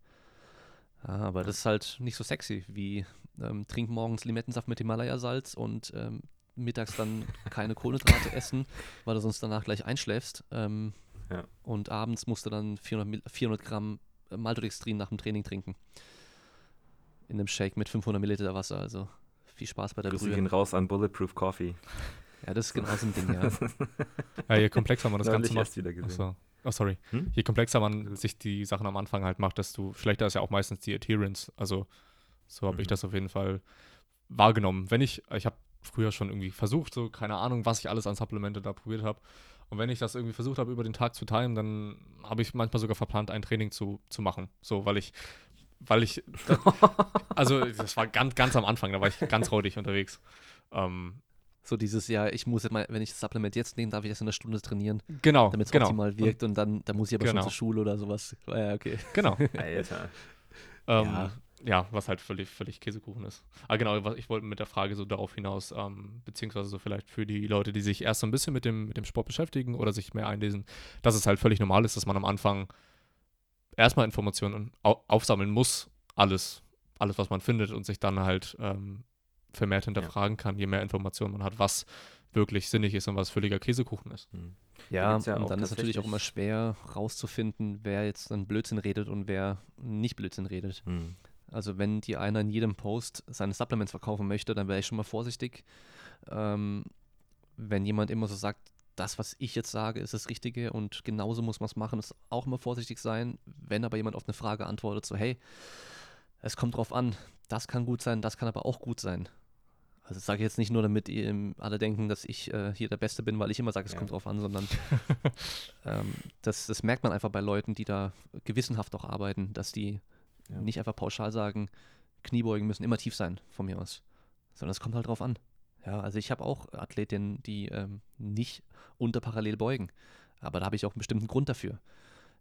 Speaker 2: Ja, aber das ist halt nicht so sexy wie ähm, trink morgens Limettensaft mit Himalaya-Salz und ähm, mittags dann keine Kohlenhydrate essen, weil du sonst danach gleich einschläfst. Ähm, ja. Und abends musst du dann 400, 400 Gramm Maltodextrin nach dem Training trinken. In einem Shake mit 500 Milliliter Wasser. Also viel Spaß bei der
Speaker 3: Grüße Brühe. gehen raus an Bulletproof Coffee.
Speaker 2: Ja, das ist genau so ein Ding, ja.
Speaker 1: ja, je komplexer man das Ganze macht. Achso. Oh, sorry. Hm? Je komplexer man sich die Sachen am Anfang halt macht, desto schlechter ist ja auch meistens die Adherence. Also so habe mhm. ich das auf jeden Fall wahrgenommen. Wenn ich, ich habe früher schon irgendwie versucht, so keine Ahnung, was ich alles an Supplemente da probiert habe. Und wenn ich das irgendwie versucht habe, über den Tag zu timen, dann habe ich manchmal sogar verplant, ein Training zu, zu machen. So, weil ich, weil ich, das, also das war ganz, ganz am Anfang, da war ich ganz räudig unterwegs. Ähm,
Speaker 2: so dieses, ja, ich muss jetzt mal, wenn ich das Supplement jetzt nehme, darf ich erst in einer Stunde trainieren.
Speaker 1: Genau.
Speaker 2: Damit es
Speaker 1: genau.
Speaker 2: optimal wirkt und dann, dann muss ich aber genau. schon zur Schule oder sowas. Ja, okay.
Speaker 1: Genau.
Speaker 3: Alter.
Speaker 1: ähm, ja ja, was halt völlig, völlig Käsekuchen ist. Aber genau, ich wollte mit der Frage so darauf hinaus, ähm, beziehungsweise so vielleicht für die Leute, die sich erst so ein bisschen mit dem, mit dem Sport beschäftigen oder sich mehr einlesen, dass es halt völlig normal ist, dass man am Anfang erstmal Informationen au aufsammeln muss, alles, alles, was man findet und sich dann halt ähm, vermehrt hinterfragen ja. kann, je mehr Informationen man hat, was wirklich sinnig ist und was völliger Käsekuchen ist.
Speaker 2: Mhm. Ja, ja und dann ist es natürlich auch immer schwer rauszufinden, wer jetzt dann Blödsinn redet und wer nicht Blödsinn redet. Mhm. Also wenn dir einer in jedem Post seine Supplements verkaufen möchte, dann wäre ich schon mal vorsichtig. Ähm, wenn jemand immer so sagt, das, was ich jetzt sage, ist das Richtige und genauso muss man es machen, ist auch immer vorsichtig sein. Wenn aber jemand auf eine Frage antwortet, so hey, es kommt drauf an, das kann gut sein, das kann aber auch gut sein. Also das sage ich jetzt nicht nur, damit ihr alle denken, dass ich äh, hier der Beste bin, weil ich immer sage, es ja. kommt drauf an, sondern ähm, das, das merkt man einfach bei Leuten, die da gewissenhaft auch arbeiten, dass die ja. Nicht einfach pauschal sagen, Kniebeugen müssen immer tief sein, von mir aus. Sondern es kommt halt drauf an. Ja, also ich habe auch Athletinnen, die ähm, nicht unter parallel beugen. Aber da habe ich auch einen bestimmten Grund dafür.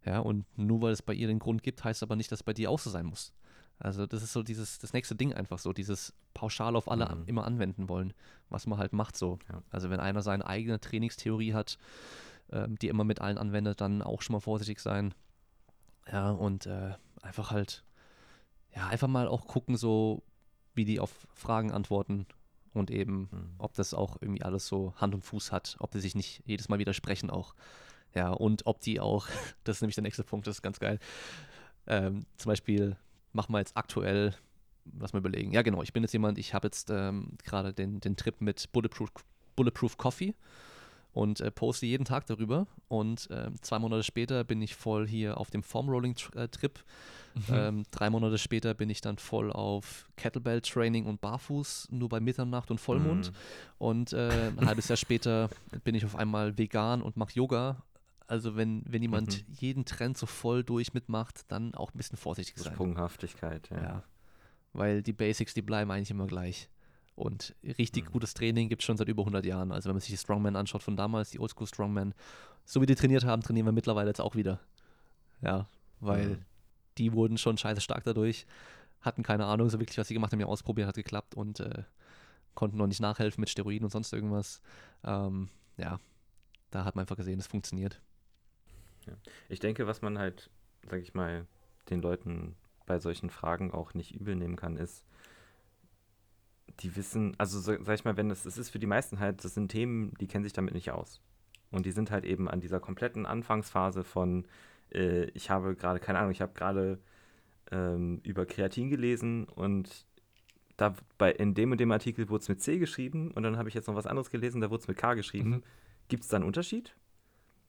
Speaker 2: Ja, und nur weil es bei ihr den Grund gibt, heißt aber nicht, dass es bei dir auch so sein muss. Also das ist so dieses, das nächste Ding einfach so, dieses pauschal auf alle mhm. immer anwenden wollen, was man halt macht so. Ja. Also wenn einer seine eigene Trainingstheorie hat, ähm, die immer mit allen anwendet, dann auch schon mal vorsichtig sein. Ja, und äh, einfach halt ja, einfach mal auch gucken, so wie die auf Fragen antworten und eben, mhm. ob das auch irgendwie alles so Hand und Fuß hat, ob die sich nicht jedes Mal widersprechen auch. Ja, und ob die auch, das ist nämlich der nächste Punkt, das ist ganz geil. Ähm, zum Beispiel, mach mal jetzt aktuell, lass mal überlegen. Ja, genau, ich bin jetzt jemand, ich habe jetzt ähm, gerade den, den Trip mit Bulletproof, Bulletproof Coffee und äh, poste jeden Tag darüber. Und äh, zwei Monate später bin ich voll hier auf dem Formrolling-Trip. Äh, mhm. Ähm, drei Monate später bin ich dann voll auf Kettlebell-Training und Barfuß, nur bei Mitternacht und Vollmond. Mhm. Und äh, ein halbes Jahr später bin ich auf einmal vegan und mache Yoga. Also wenn, wenn jemand mhm. jeden Trend so voll durch mitmacht, dann auch ein bisschen vorsichtig sein.
Speaker 3: Sprunghaftigkeit, ja. ja.
Speaker 2: Weil die Basics, die bleiben eigentlich immer gleich. Und richtig mhm. gutes Training gibt es schon seit über 100 Jahren. Also wenn man sich die Strongman anschaut von damals, die Oldschool Strongman, so wie die trainiert haben, trainieren wir mittlerweile jetzt auch wieder. Ja, weil mhm. die wurden schon scheiße stark dadurch, hatten keine Ahnung so wirklich, was sie gemacht haben, ja ausprobiert, hat geklappt und äh, konnten noch nicht nachhelfen mit Steroiden und sonst irgendwas. Ähm, ja, da hat man einfach gesehen, es funktioniert.
Speaker 3: Ja. Ich denke, was man halt, sag ich mal, den Leuten bei solchen Fragen auch nicht übel nehmen kann, ist, die wissen, also sag ich mal, wenn es, es ist für die meisten halt, das sind Themen, die kennen sich damit nicht aus. Und die sind halt eben an dieser kompletten Anfangsphase von, äh, ich habe gerade, keine Ahnung, ich habe gerade ähm, über Kreatin gelesen und da bei, in dem und dem Artikel wurde es mit C geschrieben und dann habe ich jetzt noch was anderes gelesen, da wurde es mit K geschrieben. Mhm. Gibt es da einen Unterschied?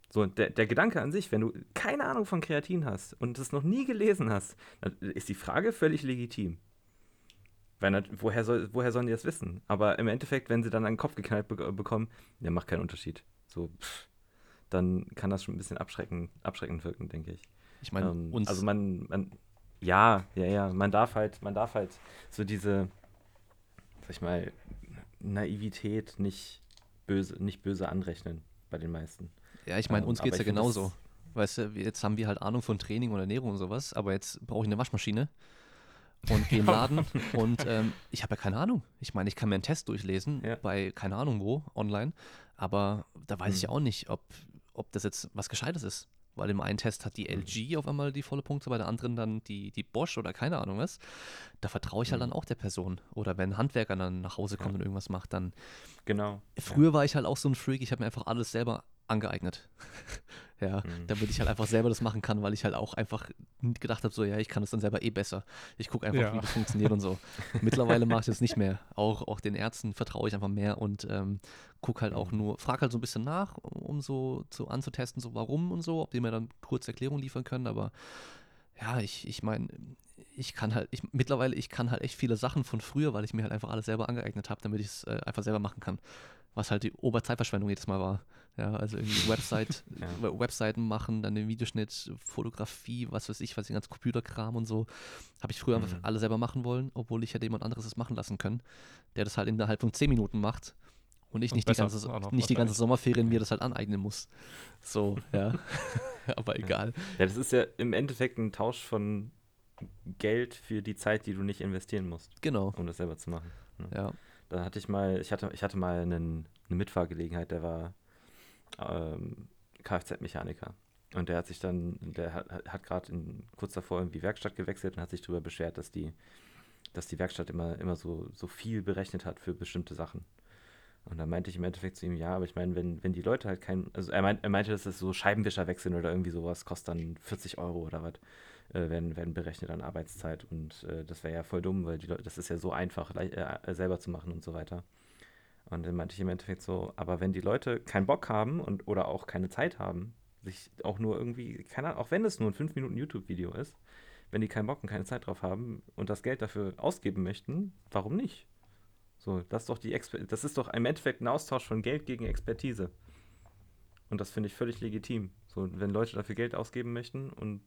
Speaker 3: So, der, der Gedanke an sich, wenn du keine Ahnung von Kreatin hast und es noch nie gelesen hast, dann ist die Frage völlig legitim. Weil, woher, soll, woher sollen die das wissen? Aber im Endeffekt, wenn sie dann an den Kopf geknallt be bekommen, der macht keinen Unterschied. So, pff, dann kann das schon ein bisschen abschreckend, abschreckend wirken, denke ich.
Speaker 2: Ich meine,
Speaker 3: ähm, also man, man, ja, ja, ja, man darf halt, man darf halt so diese, sag ich mal, Naivität nicht böse, nicht böse anrechnen bei den meisten.
Speaker 2: Ja, ich meine, uns ähm, geht es ja genauso. Weißt du, jetzt haben wir halt Ahnung von Training und Ernährung und sowas, aber jetzt brauche ich eine Waschmaschine und gehe in den Laden und ähm, ich habe ja keine Ahnung. Ich meine, ich kann mir einen Test durchlesen ja. bei keine Ahnung wo, online, aber da weiß hm. ich ja auch nicht, ob, ob das jetzt was Gescheites ist. Weil im einen Test hat die hm. LG auf einmal die volle Punkte, bei der anderen dann die, die Bosch oder keine Ahnung was. Da vertraue ich halt hm. dann auch der Person. Oder wenn ein Handwerker dann nach Hause kommt ja. und irgendwas macht, dann.
Speaker 3: Genau.
Speaker 2: Früher ja. war ich halt auch so ein Freak, ich habe mir einfach alles selber angeeignet. ja, mhm. damit ich halt einfach selber das machen kann, weil ich halt auch einfach gedacht habe, so, ja, ich kann das dann selber eh besser. Ich gucke einfach, ja. wie das funktioniert und so. Mittlerweile mache ich das nicht mehr. Auch, auch den Ärzten vertraue ich einfach mehr und ähm, gucke halt auch mhm. nur, frage halt so ein bisschen nach, um so zu, anzutesten, so warum und so, ob die mir dann kurz Erklärung liefern können, aber ja, ich, ich meine, ich kann halt, ich, mittlerweile, ich kann halt echt viele Sachen von früher, weil ich mir halt einfach alles selber angeeignet habe, damit ich es äh, einfach selber machen kann was halt die Oberzeitverschwendung jedes Mal war. Ja, also irgendwie Website, ja. Webseiten machen, dann den Videoschnitt, Fotografie, was weiß ich, was den ganzen Computerkram und so. Habe ich früher mhm. einfach alle selber machen wollen, obwohl ich hätte jemand anderes das machen lassen können, der das halt innerhalb von 10 Minuten macht und ich und nicht, die ganze, nicht die ganze Sommerferien mir das halt aneignen muss. So, ja. Aber egal.
Speaker 3: Ja, das ist ja im Endeffekt ein Tausch von Geld für die Zeit, die du nicht investieren musst.
Speaker 2: Genau.
Speaker 3: Um das selber zu machen.
Speaker 2: Ja. ja.
Speaker 3: Da hatte ich mal, ich hatte, ich hatte mal einen, eine Mitfahrgelegenheit, der war ähm, Kfz-Mechaniker. Und der hat sich dann, der hat, hat gerade kurz davor irgendwie Werkstatt gewechselt und hat sich darüber beschwert, dass die, dass die Werkstatt immer, immer so, so viel berechnet hat für bestimmte Sachen. Und da meinte ich im Endeffekt zu ihm, ja, aber ich meine, wenn, wenn die Leute halt kein, also er, meint, er meinte, dass das so Scheibenwischer wechseln oder irgendwie sowas kostet dann 40 Euro oder was äh, werden, werden berechnet an Arbeitszeit. Und äh, das wäre ja voll dumm, weil die Leute, das ist ja so einfach, äh, selber zu machen und so weiter. Und dann meinte ich im Endeffekt so, aber wenn die Leute keinen Bock haben und oder auch keine Zeit haben, sich auch nur irgendwie, keine Ahnung, auch wenn es nur ein 5 Minuten YouTube-Video ist, wenn die keinen Bock und keine Zeit drauf haben und das Geld dafür ausgeben möchten, warum nicht? So, das ist doch die Exper das ist doch im Endeffekt ein Austausch von Geld gegen Expertise. Und das finde ich völlig legitim. So, wenn Leute dafür Geld ausgeben möchten und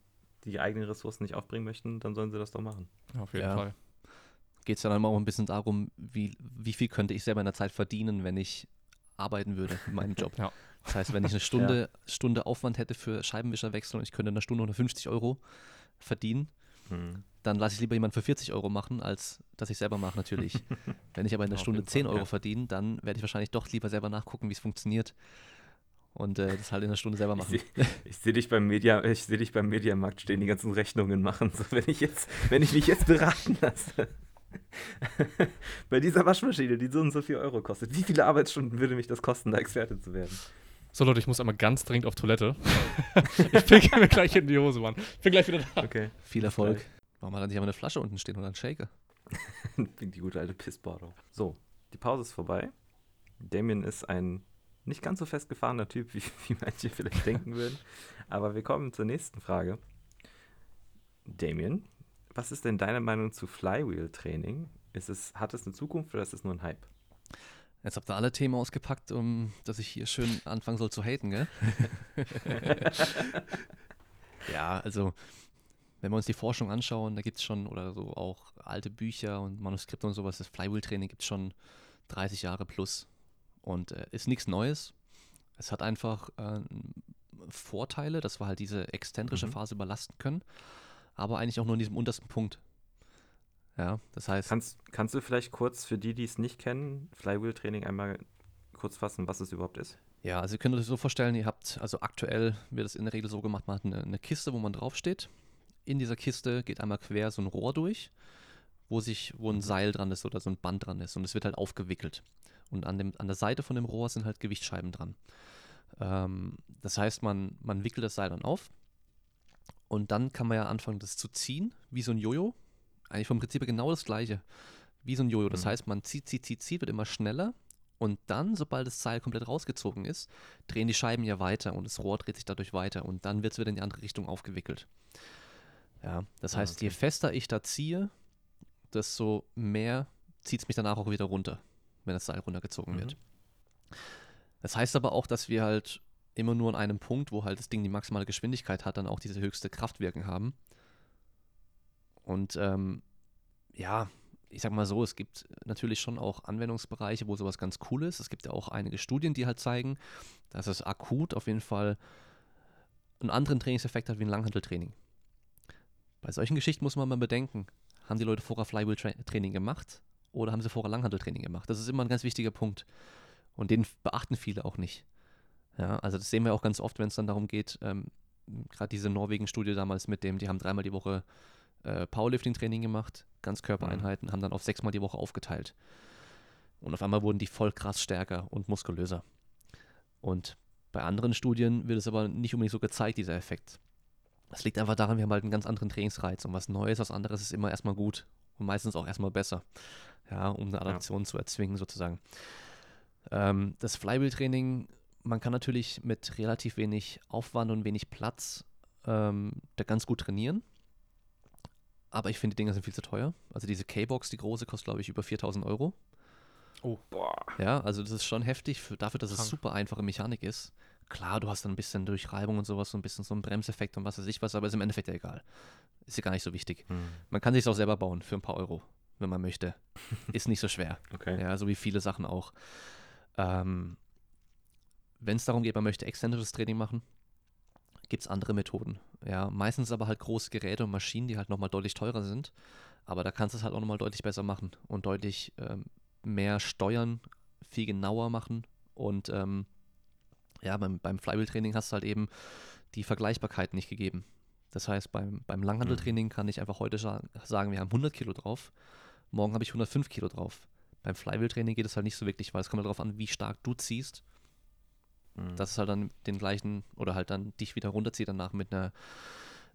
Speaker 3: die eigenen Ressourcen nicht aufbringen möchten, dann sollen sie das doch machen.
Speaker 2: Auf jeden ja. Fall. Geht es dann auch ein bisschen darum, wie, wie viel könnte ich selber in der Zeit verdienen, wenn ich arbeiten würde in meinem Job. ja. Das heißt, wenn ich eine Stunde, ja. Stunde Aufwand hätte für Scheibenwischerwechsel und ich könnte in einer Stunde 150 Euro verdienen, hm. dann lasse ich lieber jemanden für 40 Euro machen, als dass ich selber mache natürlich. wenn ich aber in der Stunde 10 Euro ja. verdiene, dann werde ich wahrscheinlich doch lieber selber nachgucken, wie es funktioniert und äh, das halt in einer Stunde selber machen.
Speaker 3: Ich sehe seh dich beim Media, ich sehe dich beim Mediamarkt stehen, die ganzen Rechnungen machen, so wenn ich jetzt, wenn ich mich jetzt beraten lasse. Bei dieser Waschmaschine, die so und so viel Euro kostet, wie viele Arbeitsstunden würde mich das kosten, da Experte zu werden?
Speaker 1: So Leute, ich muss einmal ganz dringend auf Toilette. ich pinkel mir gleich in die Hose, Mann. Ich bin gleich wieder da.
Speaker 2: Okay. Viel Erfolg. Warum hat er nicht einmal eine Flasche unten stehen und einen Shaker?
Speaker 3: die gute alte Pissbordung. So, die Pause ist vorbei. Damien ist ein nicht ganz so festgefahrener Typ, wie, wie manche vielleicht denken würden. Aber wir kommen zur nächsten Frage. Damien, was ist denn deine Meinung zu Flywheel-Training? Ist es, hat es eine Zukunft oder ist es nur ein Hype?
Speaker 2: Jetzt habt ihr alle Themen ausgepackt, um dass ich hier schön anfangen soll zu haten, gell? ja, also wenn wir uns die Forschung anschauen, da gibt es schon oder so auch alte Bücher und Manuskripte und sowas, das Flywheel-Training gibt es schon 30 Jahre plus. Und äh, ist nichts Neues. Es hat einfach äh, Vorteile, dass wir halt diese exzentrische mhm. Phase überlasten können, aber eigentlich auch nur in diesem untersten Punkt. Ja, das heißt.
Speaker 3: Kannst, kannst du vielleicht kurz für die, die es nicht kennen, Flywheel-Training einmal kurz fassen, was es überhaupt ist?
Speaker 2: Ja, also ihr könnt euch das so vorstellen, ihr habt, also aktuell wird es in der Regel so gemacht, man hat eine, eine Kiste, wo man draufsteht. In dieser Kiste geht einmal quer so ein Rohr durch, wo sich, wo ein Seil dran ist oder so ein Band dran ist und es wird halt aufgewickelt. Und an, dem, an der Seite von dem Rohr sind halt Gewichtsscheiben dran. Ähm, das heißt, man, man wickelt das Seil dann auf und dann kann man ja anfangen, das zu ziehen, wie so ein Jojo. Eigentlich vom Prinzip genau das gleiche, wie so ein Jojo. Das
Speaker 3: Mhm.
Speaker 2: heißt, man zieht, zieht, zieht, zieht, wird immer schneller und dann, sobald das Seil komplett rausgezogen ist, drehen die Scheiben ja weiter und das Rohr dreht sich dadurch weiter und dann wird es wieder in die andere Richtung aufgewickelt. Ja, das
Speaker 3: Ah,
Speaker 2: heißt, je
Speaker 3: okay.
Speaker 2: fester ich da ziehe, desto mehr zieht es mich danach auch wieder runter, wenn das Seil runtergezogen
Speaker 3: Mhm.
Speaker 2: wird. Das heißt aber auch, dass wir halt immer nur an einem Punkt, wo halt das Ding die maximale Geschwindigkeit hat, dann auch diese höchste Kraftwirken haben. Und ähm, ja, ich sag mal so, es gibt natürlich schon auch Anwendungsbereiche, wo sowas ganz cool ist. Es gibt ja auch einige Studien, die halt zeigen, dass es akut auf jeden Fall einen anderen Trainingseffekt hat wie ein Langhanteltraining. Bei solchen Geschichten muss man mal bedenken, haben die Leute vorher Flywheel-Training gemacht oder haben sie vorher Langhanteltraining gemacht? Das ist immer ein ganz wichtiger Punkt. Und den beachten viele auch nicht. Ja, also das sehen wir auch ganz oft, wenn es dann darum geht, ähm, gerade diese Norwegen-Studie damals mit dem, die haben dreimal die Woche äh, Powerlifting-Training gemacht, Ganzkörpereinheiten, haben dann auf sechsmal die Woche aufgeteilt. Und auf einmal wurden die voll krass stärker und muskulöser. Und bei anderen Studien wird es aber nicht unbedingt so gezeigt, dieser Effekt. Das liegt einfach daran, wir haben halt einen ganz anderen Trainingsreiz und was Neues, was anderes ist immer erstmal gut und meistens auch erstmal besser. Ja, um eine Adaption zu erzwingen sozusagen. Ähm, das Flywheel-Training, man kann natürlich mit relativ wenig Aufwand und wenig Platz ähm, da ganz gut trainieren. Aber ich finde, die Dinger sind viel zu teuer. Also diese K-Box, die große, kostet, glaube ich, über 4000 Euro.
Speaker 3: Boah.
Speaker 2: Ja, also das ist schon heftig für, dafür, dass es
Speaker 1: Krank.
Speaker 2: super einfache Mechanik ist. Klar, du hast dann ein bisschen durch Reibung und sowas, so ein bisschen so einen Bremseffekt und was weiß ich was, aber ist im Endeffekt ja egal. Ist ja gar nicht so wichtig.
Speaker 3: Hm.
Speaker 2: Man kann sich auch selber bauen für ein paar Euro, wenn man möchte. Ist nicht so schwer.
Speaker 3: Okay.
Speaker 2: Ja, so wie viele Sachen auch. Ähm, Wenn es darum geht, man möchte exzentrisches Training machen, gibt es andere Methoden. Ja, meistens aber halt große Geräte und Maschinen, die halt nochmal deutlich teurer sind. Aber da kannst du es halt auch nochmal deutlich besser machen und deutlich ähm, mehr steuern, viel genauer machen. Und ähm, ja, beim, beim Flywheel-Training hast du halt eben die Vergleichbarkeit nicht gegeben. Das heißt, beim, beim Langhandeltraining kann ich einfach heute sa- sagen, wir haben 100 Kilo drauf, morgen habe ich 105 Kilo drauf. Beim Flywheel-Training geht es halt nicht so wirklich, weil es kommt halt darauf an, wie stark du ziehst
Speaker 3: Hm.
Speaker 2: dass es halt dann den gleichen oder halt dann dich wieder runterzieht danach mit einer,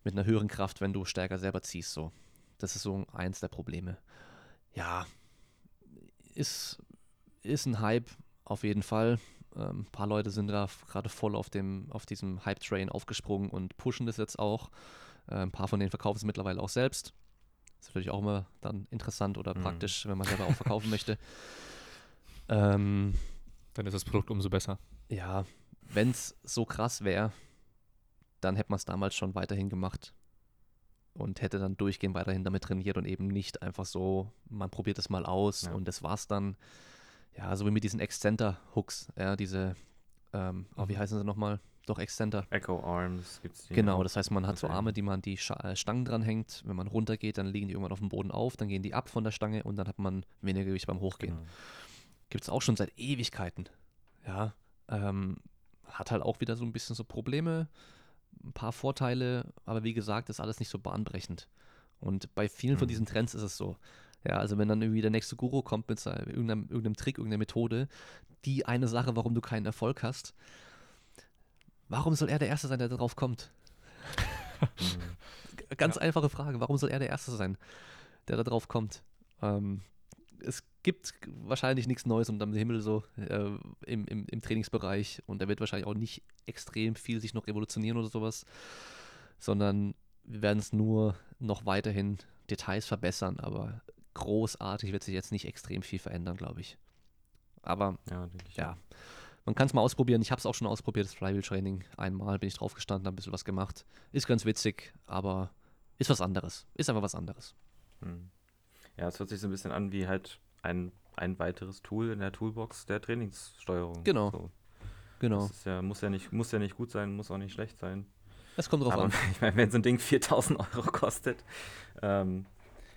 Speaker 2: mit einer höheren Kraft, wenn du stärker selber ziehst. So. Das ist so eins der Probleme. Ja, ist, ist ein Hype auf jeden Fall. Ähm, ein paar Leute sind da gerade voll auf, dem, auf diesem Hype-Train aufgesprungen und pushen das jetzt auch. Äh, ein paar von denen verkaufen es mittlerweile auch selbst. Ist natürlich auch immer dann interessant oder
Speaker 3: Mhm.
Speaker 2: praktisch, wenn man selber auch verkaufen möchte. Ähm,
Speaker 1: Dann ist das Produkt umso besser.
Speaker 2: ja, wenn es so krass wäre, dann hätte man es damals schon weiterhin gemacht und hätte dann durchgehend weiterhin damit trainiert und eben nicht einfach so, man probiert es mal aus
Speaker 3: Ja.
Speaker 2: und das war's dann. Ja, so wie mit diesen Exzenter-Hooks, ja, diese, ähm, oh, wie heißen sie nochmal? Doch, Exzenter.
Speaker 3: Echo Arms gibt's die
Speaker 2: Genau, das heißt, man hat so. Arme, die man die äh, Stangen dranhängt. Wenn man runtergeht, dann liegen die irgendwann auf dem Boden auf, dann gehen die ab von der Stange und dann hat man weniger Gewicht beim Hochgehen
Speaker 3: Genau.
Speaker 2: gibt es auch schon seit Ewigkeiten. Ja, ähm, hat halt auch wieder so ein bisschen so Probleme, ein paar Vorteile, aber wie gesagt, ist alles nicht so bahnbrechend. Und bei vielen von
Speaker 3: Mhm.
Speaker 2: diesen Trends ist es so. Ja, also wenn dann irgendwie der nächste Guru kommt mit seinem- irgendeinem, irgendeinem Trick, irgendeiner Methode, die eine Sache, warum du keinen Erfolg hast, warum soll er der Erste sein, der darauf kommt? Ganz einfache Frage, warum soll er der Erste sein, der da drauf kommt? Ähm, es gibt wahrscheinlich nichts Neues unterm Himmel so äh, im, im, im Trainingsbereich und er wird wahrscheinlich auch nicht extrem viel sich noch revolutionieren oder sowas, sondern wir werden es nur noch weiterhin Details verbessern, aber großartig wird sich jetzt nicht extrem viel verändern, glaube ich. Aber
Speaker 3: Ja, ich.
Speaker 2: ja, man kann es mal ausprobieren. Ich habe es auch schon ausprobiert, das Flywheel Training. Einmal bin ich drauf gestanden, habe ein bisschen was gemacht. Ist ganz witzig, aber ist was anderes. Ist einfach was anderes.
Speaker 3: Hm. Ja, es hört sich so ein bisschen an wie halt ein, ein weiteres Tool in der Toolbox der Trainingssteuerung.
Speaker 2: Genau.
Speaker 3: So.
Speaker 2: Genau.
Speaker 3: Das ist ja, muss, ja nicht, muss ja nicht gut sein, muss auch nicht schlecht sein.
Speaker 2: Es kommt drauf
Speaker 3: Aber
Speaker 2: an.
Speaker 3: ich meine, wenn so ein Ding 4000 Euro kostet. Ähm,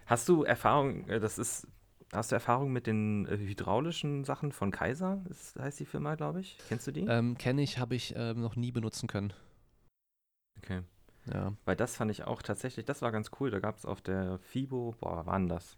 Speaker 3: hast du Erfahrung, äh, das ist, hast du Erfahrung mit den äh, hydraulischen Sachen von Kaiser? Das heißt die Firma, glaube ich. Kennst du die?
Speaker 2: Ähm, Kenne ich, habe ich ähm, noch nie benutzen können.
Speaker 3: Okay.
Speaker 2: Ja.
Speaker 3: Weil das fand ich auch tatsächlich, das war ganz cool. Da gab es auf der FIBO, boah, wann war denn das?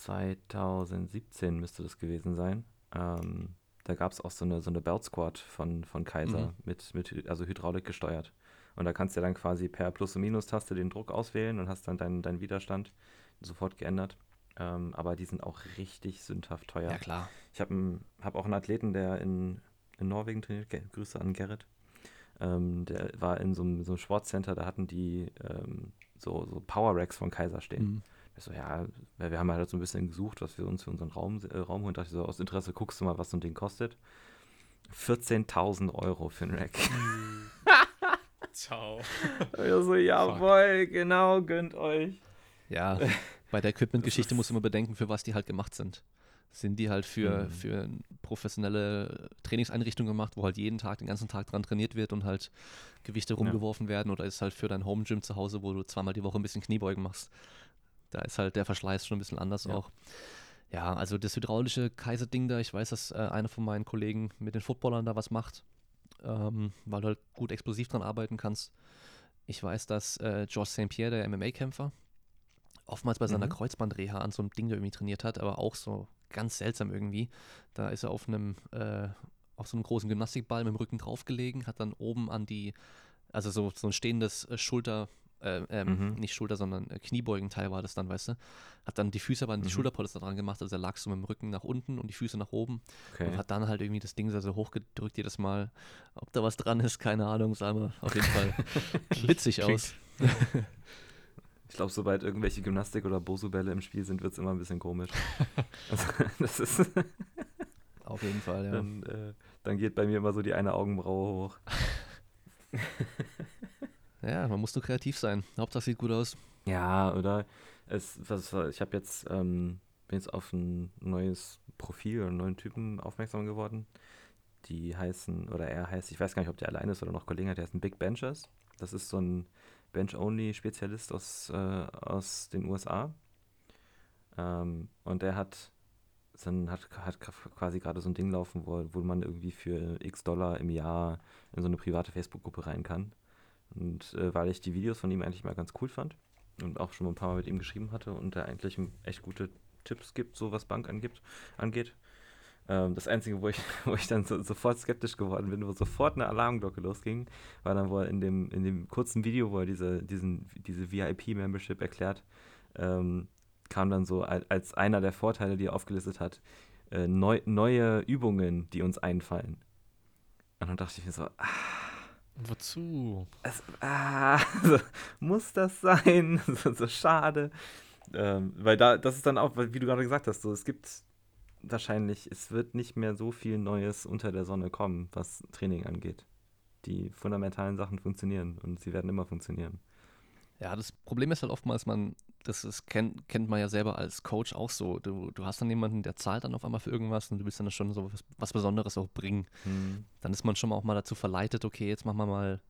Speaker 3: 2017 müsste das gewesen sein. Ähm, da gab es auch so eine, so eine Belt Squad von, von Kaiser
Speaker 2: Mhm.
Speaker 3: mit, mit also Hydraulik gesteuert. Und da kannst du dann quasi per Plus- und Minus-Taste den Druck auswählen und hast dann deinen, deinen Widerstand sofort geändert. Ähm, aber die sind auch richtig sündhaft teuer.
Speaker 2: ja, klar.
Speaker 3: Ich habe hab auch einen Athleten, der in, in Norwegen trainiert. Ge Grüße an Gerrit. Ähm, der war in so einem, so einem Sportcenter, da hatten die ähm, so, so Power Racks von Kaiser stehen.
Speaker 2: Mhm.
Speaker 3: Ich so, ja, wir haben halt so ein bisschen gesucht, was wir uns für unseren Raum, äh, Raum holen. Dachte ich so, aus Interesse guckst du mal, was so ein Ding kostet. 14.000 Euro für ein Rack.
Speaker 1: Ciao.
Speaker 3: Ich so, jawohl, genau, gönnt euch.
Speaker 2: Ja, bei der Equipment-Geschichte muss man bedenken, für was die halt gemacht sind. Sind die halt für,
Speaker 3: Mhm.
Speaker 2: für professionelle Trainingseinrichtungen gemacht, wo halt jeden Tag, den ganzen Tag dran trainiert wird und halt Gewichte rumgeworfen werden oder ist halt für dein Home-Gym zu Hause, wo du zweimal die Woche ein bisschen Kniebeugen machst. Da ist halt der Verschleiß schon ein bisschen anders
Speaker 3: Ja.
Speaker 2: auch. Ja, also das hydraulische Kaiser-Ding da, ich weiß, dass äh, einer von meinen Kollegen mit den Footballern da was macht, ähm, weil du halt gut explosiv dran arbeiten kannst. Ich weiß, dass äh, George St. Pierre, der MMA-Kämpfer, oftmals bei seiner
Speaker 3: Mhm.
Speaker 2: Kreuzbandreha an so einem Ding da irgendwie trainiert hat, aber auch so ganz seltsam irgendwie. Da ist er auf einem, äh, auf so einem großen Gymnastikball mit dem Rücken draufgelegen, hat dann oben an die, also so, so ein stehendes äh, Schulter, äh, ähm,
Speaker 3: Mhm.
Speaker 2: nicht Schulter, sondern äh, Kniebeugenteil war das dann, weißt du. Hat dann die Füße aber an die
Speaker 3: Mhm.
Speaker 2: Schulterpolster dran gemacht, also er lag so mit dem Rücken nach unten und die Füße nach oben
Speaker 3: Okay.
Speaker 2: und hat dann halt irgendwie das Ding so hochgedrückt jedes Mal. Ob da was dran ist, keine Ahnung, sah aber auf jeden Fall witzig aus.
Speaker 3: Ich glaube, sobald irgendwelche Gymnastik- oder Bosu-Bälle im Spiel sind, wird es immer ein bisschen komisch. also, das ist,
Speaker 2: Auf jeden Fall, ja.
Speaker 3: dann, äh, dann geht bei mir immer so die eine Augenbraue hoch.
Speaker 2: Ja, man muss nur kreativ sein. Hauptsache sieht gut aus.
Speaker 3: Ja, oder? Es, was, ich habe jetzt, ähm, bin jetzt auf ein neues Profil, einen neuen Typen aufmerksam geworden. Die heißen, oder er heißt, ich weiß gar nicht, ob der alleine ist oder noch Kollegen hat, der heißt Big Benchers. Das ist so ein Bench-Only-Spezialist aus, äh, aus den USA. Ähm, und der hat, ein, hat, hat quasi gerade so ein Ding laufen, wo, wo man irgendwie für x Dollar im Jahr in so eine private Facebook-Gruppe rein kann. Und äh, weil ich die Videos von ihm eigentlich mal ganz cool fand und auch schon ein paar Mal mit ihm geschrieben hatte und er eigentlich echt gute Tipps gibt, so was Bank angibt, angeht. Ähm, das Einzige, wo ich, wo ich dann so, sofort skeptisch geworden bin, wo sofort eine Alarmglocke losging, war dann, wo er in dem, in dem kurzen Video, wo er diese, diesen, diese VIP-Membership erklärt, ähm, kam dann so al- als einer der Vorteile, die er aufgelistet hat, äh, neu, neue Übungen, die uns einfallen. Und dann dachte ich mir so, ah,
Speaker 1: Wozu?
Speaker 3: es, ah, so, muss das sein? so, so schade. Ähm, weil da, das ist dann auch, wie du gerade gesagt hast, so, es gibt wahrscheinlich, es wird nicht mehr so viel Neues unter der Sonne kommen, was Training angeht. Die fundamentalen Sachen funktionieren und sie werden immer funktionieren.
Speaker 2: Ja, das Problem ist halt oftmals, man, das ist, kennt, kennt man ja selber als Coach auch so. Du, du hast dann jemanden, der zahlt dann auf einmal für irgendwas und du willst dann schon so was, was Besonderes auch bringen. Dann ist man schon mal auch mal dazu verleitet, okay, jetzt machen wir mal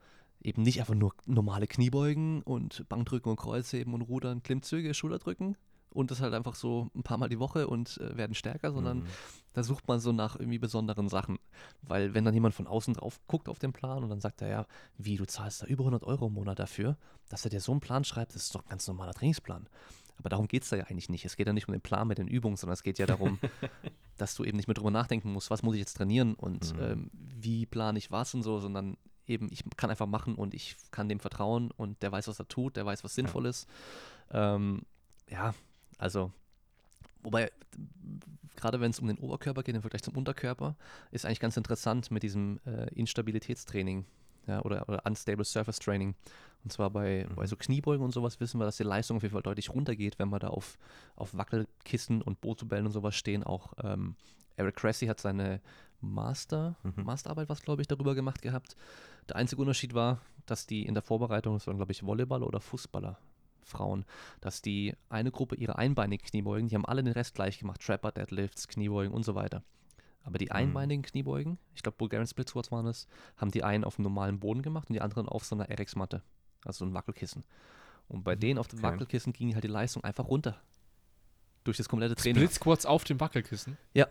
Speaker 2: eben nicht einfach nur normale Kniebeugen und Bankdrücken und Kreuzheben und Rudern, Klimmzüge, Schulterdrücken und das halt einfach so ein paar Mal die Woche und äh, werden stärker, sondern
Speaker 3: Mhm.
Speaker 2: da sucht man so nach irgendwie besonderen Sachen. Weil wenn dann jemand von außen drauf guckt auf den Plan und dann sagt er, ja, wie, du zahlst da über 100 Euro im Monat dafür, dass er dir so einen Plan schreibt, das ist doch ein ganz normaler Trainingsplan. Aber darum geht es da ja eigentlich nicht. Es geht ja nicht um den Plan mit den Übungen, sondern es geht ja darum, dass du eben nicht mehr drüber nachdenken musst, was muss ich jetzt trainieren und
Speaker 3: Mhm.
Speaker 2: ähm, wie plane ich was und so, sondern eben, ich kann einfach machen und ich kann dem vertrauen und der weiß, was er tut, der weiß, was sinnvoll ist. Ähm, ja, also, wobei, gerade wenn es um den Oberkörper geht im Vergleich zum Unterkörper, ist eigentlich ganz interessant mit diesem äh, Instabilitätstraining ja, oder, oder Unstable Surface Training. Und zwar bei,
Speaker 3: Mhm.
Speaker 2: bei so Kniebeugen und sowas wissen wir, dass die Leistung auf jeden Fall deutlich runtergeht, wenn wir da auf, auf Wackelkissen und Bozubällen und sowas stehen. Auch ähm, Eric Cressy hat seine Master,
Speaker 3: Mhm.
Speaker 2: Masterarbeit, was glaube ich, darüber gemacht gehabt. Der einzige Unterschied war, dass die in der Vorbereitung, das waren glaube ich Volleyballer oder Fußballer, Frauen, dass die eine Gruppe ihre einbeinigen Kniebeugen, die haben alle den Rest gleich gemacht, Trapper, Deadlifts, Kniebeugen und so weiter. Aber die
Speaker 3: Mhm.
Speaker 2: einbeinigen Kniebeugen, ich glaube Bulgarian Split Squats waren es, haben die einen auf einem normalen Boden gemacht und die anderen auf so einer RX-Matte, also so ein Wackelkissen. Und bei
Speaker 3: Mhm,
Speaker 2: denen auf dem
Speaker 3: okay.
Speaker 2: Wackelkissen ging halt die Leistung einfach runter. durch das komplette Training.
Speaker 1: Split Squats auf dem Wackelkissen?
Speaker 2: Ja.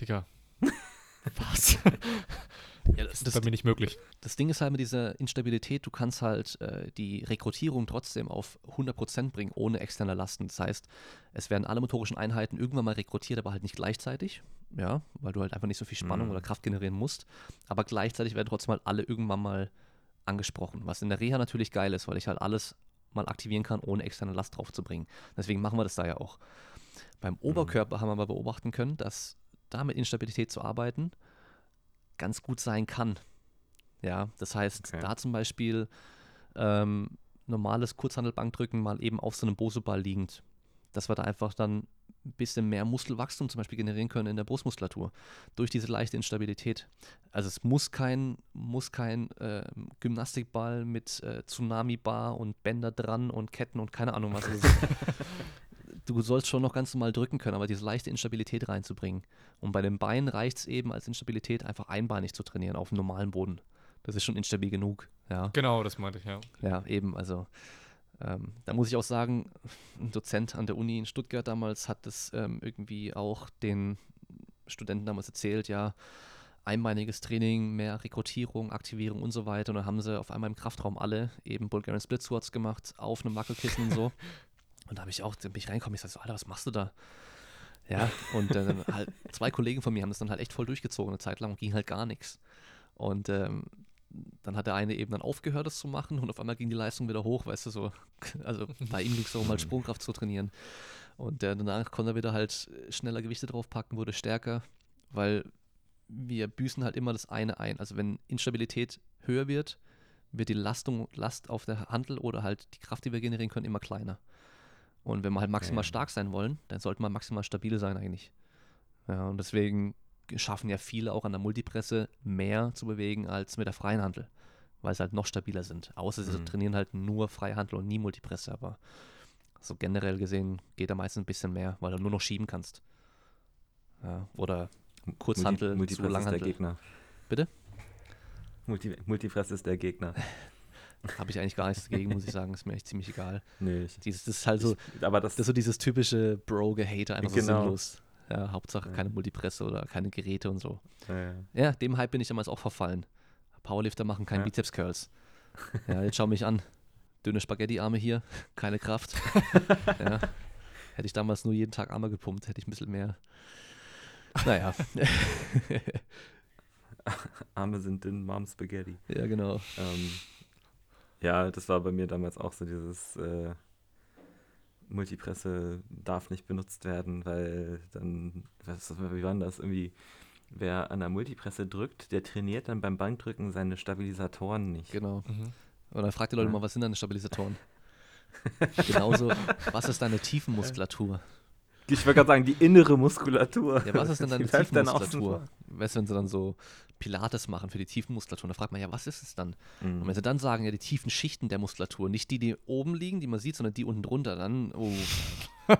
Speaker 1: Digga. Was?
Speaker 2: Ja,
Speaker 1: Das ist bei mir nicht möglich.
Speaker 2: Das Ding ist halt mit dieser Instabilität, du kannst halt äh, die Rekrutierung trotzdem auf 100% bringen, ohne externe Lasten. Das heißt, es werden alle motorischen Einheiten irgendwann mal rekrutiert, aber halt nicht gleichzeitig, ja, weil du halt einfach nicht so viel Spannung
Speaker 3: Mhm.
Speaker 2: oder Kraft generieren musst. Aber gleichzeitig werden trotzdem halt alle irgendwann mal angesprochen, was in der Reha natürlich geil ist, weil ich halt alles mal aktivieren kann, ohne externe Last drauf zu bringen. Deswegen machen wir das da ja auch. Beim Oberkörper haben wir aber beobachten können, dass da mit Instabilität zu arbeiten ganz gut sein kann. Ja, das heißt,
Speaker 3: Okay.
Speaker 2: da zum Beispiel ähm, normales Kurzhandelbankdrücken mal eben auf so einem Boseball liegend, dass wir da einfach dann ein bisschen mehr Muskelwachstum zum Beispiel generieren können in der Brustmuskulatur durch diese leichte Instabilität. Also es muss kein, muss kein äh, Gymnastikball mit äh, Tsunami-Bar und Bänder dran und Ketten und keine Ahnung was. du sollst schon noch ganz normal drücken können, aber diese leichte Instabilität reinzubringen. Und bei den Beinen reicht es eben als Instabilität einfach einbeinig zu trainieren auf dem normalen Boden. Das ist schon instabil genug. Ja,
Speaker 1: Genau, das meinte ich, ja.
Speaker 2: ja eben. Also ähm, da muss ich auch sagen, ein Dozent an der Uni in Stuttgart damals hat das ähm, irgendwie auch den Studenten damals erzählt, ja, einbeiniges Training, mehr Rekrutierung, Aktivierung und so weiter. Und dann haben sie auf einmal im Kraftraum alle eben Bulgarian Split Squats gemacht, auf einem Wackelkissen und so. Und da habe ich auch, da bin ich reingekommen, ich sag so, Alter, was machst du da? Ja, und dann halt zwei Kollegen von mir haben das dann halt echt voll durchgezogen eine Zeit lang und ging halt gar nichts. Und ähm, dann hat der eine eben dann aufgehört, das zu machen und auf einmal ging die Leistung wieder hoch, weißt du, so. Also bei ihm ging es darum, halt Sprungkraft zu trainieren. Und äh, danach konnte er wieder halt schneller Gewichte draufpacken, wurde stärker, weil wir büßen halt immer das eine ein. Also wenn Instabilität höher wird, wird die Lastung, Last auf der Handel oder halt die Kraft, die wir generieren können, immer kleiner. Und wenn wir halt maximal
Speaker 3: Okay.
Speaker 2: stark sein wollen, dann sollte man maximal stabil sein eigentlich. Ja, und deswegen schaffen ja viele auch an der Multipresse mehr zu bewegen als mit der freien Handel, weil sie halt noch stabiler sind. Außer sie
Speaker 3: Mhm.
Speaker 2: trainieren halt nur Freihandel und nie Multipresse, aber so generell gesehen geht da meistens ein bisschen mehr, weil du nur noch schieben kannst. Ja, oder Kurzhantel zu
Speaker 3: Multipress ist der. Gegner.
Speaker 2: Bitte?
Speaker 3: Multi Multipress ist der Gegner.
Speaker 2: Habe ich eigentlich gar nichts dagegen, muss ich sagen, ist mir echt ziemlich egal.
Speaker 3: Nee, ich,
Speaker 2: Dieses, das ist halt so,
Speaker 3: ich, aber das,
Speaker 2: das ist so dieses typische Bro-Gehate, einfach so
Speaker 3: Genau.
Speaker 2: sinnlos. Ja, Hauptsache
Speaker 3: Ja.
Speaker 2: keine Multipresse oder keine Geräte und so.
Speaker 3: äh,
Speaker 2: Ja, dem Hype bin ich damals auch verfallen. Powerlifter machen keine
Speaker 3: Ja.
Speaker 2: Bizeps-Curls. Ja, jetzt schau mich an. Dünne Spaghetti-Arme hier, keine Kraft. ja. Hätte ich damals nur jeden Tag Arme gepumpt, hätte ich ein bisschen mehr. Naja,
Speaker 3: Arme sind dünn, Mom Spaghetti.
Speaker 2: ja, genau.
Speaker 3: Ähm, ja, das war bei mir damals auch so dieses äh, Multipresse darf nicht benutzt werden, weil dann, was, wie war das irgendwie? Wer an der Multipresse drückt, der trainiert dann beim Bankdrücken seine Stabilisatoren nicht.
Speaker 2: Genau.
Speaker 1: Mhm.
Speaker 2: Und dann fragt die Leute
Speaker 3: Ja.
Speaker 2: mal, was sind deine Stabilisatoren? Genauso, was ist deine Tiefenmuskulatur?
Speaker 3: Ich wollte gerade sagen, die innere Muskulatur.
Speaker 2: Ja, was ist denn deine
Speaker 3: Die
Speaker 2: Tiefenmuskulatur? Weißt du, wenn sie dann so Pilates machen für die Tiefenmuskulatur, dann fragt man ja, was ist es dann?
Speaker 3: vor.
Speaker 2: Und wenn
Speaker 3: Mhm.
Speaker 2: sie dann sagen, ja, die tiefen Schichten der Muskulatur, nicht die, die oben liegen, die man sieht, sondern die unten drunter, dann, oh.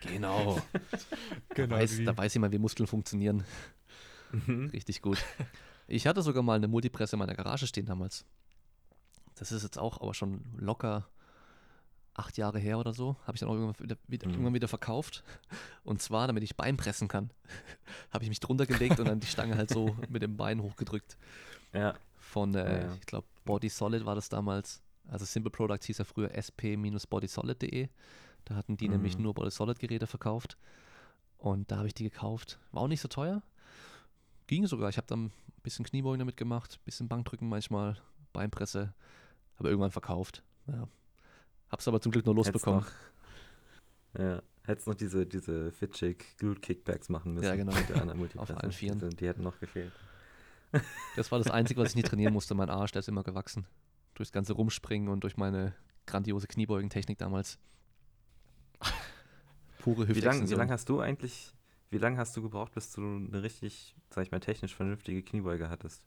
Speaker 2: genau.
Speaker 1: Genau.
Speaker 2: Da weiß, da weiß jemand, wie Muskeln funktionieren.
Speaker 3: Mhm.
Speaker 2: Richtig gut. Ich hatte sogar mal eine Multipresse in meiner Garage stehen damals. Das ist jetzt auch aber schon locker acht Jahre her oder so. Habe ich dann auch irgendwann wieder, wieder,
Speaker 3: Mhm.
Speaker 2: irgendwann wieder verkauft. Und zwar, damit ich Bein pressen kann. Habe ich mich drunter gelegt und dann die Stange halt so mit dem Bein hochgedrückt.
Speaker 3: Ja,
Speaker 2: Von, äh,
Speaker 3: Ja.
Speaker 2: ich glaube, Body Solid war das damals. Also Simple Products hieß ja früher sp-bodysolid.de. Da hatten die nämlich
Speaker 3: Mhm.
Speaker 2: nur Body Solid Geräte verkauft. Und da habe ich die gekauft. War auch nicht so teuer. Ging sogar. Ich habe dann ein bisschen Kniebeugen damit gemacht, ein bisschen Bankdrücken manchmal, Beinpresse. Aber irgendwann verkauft. Ja. Hab's aber zum Glück nur losbekommen.
Speaker 3: noch, ja, hättest noch diese, diese Fitchick Glute Kickbacks machen müssen.
Speaker 2: Ja, genau.
Speaker 3: Multipresse.
Speaker 2: allen Vieren.
Speaker 3: Die, die hätten noch gefehlt.
Speaker 2: Das war das Einzige, was ich nie trainieren musste. Mein Arsch, der ist immer gewachsen. Durchs ganze Rumspringen und durch meine grandiose Kniebeugentechnik damals. Pure
Speaker 3: Wie lange wie
Speaker 2: Hüftextension.
Speaker 3: lang hast du eigentlich, wie lange hast du gebraucht, bis du eine richtig, sag ich mal, technisch vernünftige Kniebeuge hattest?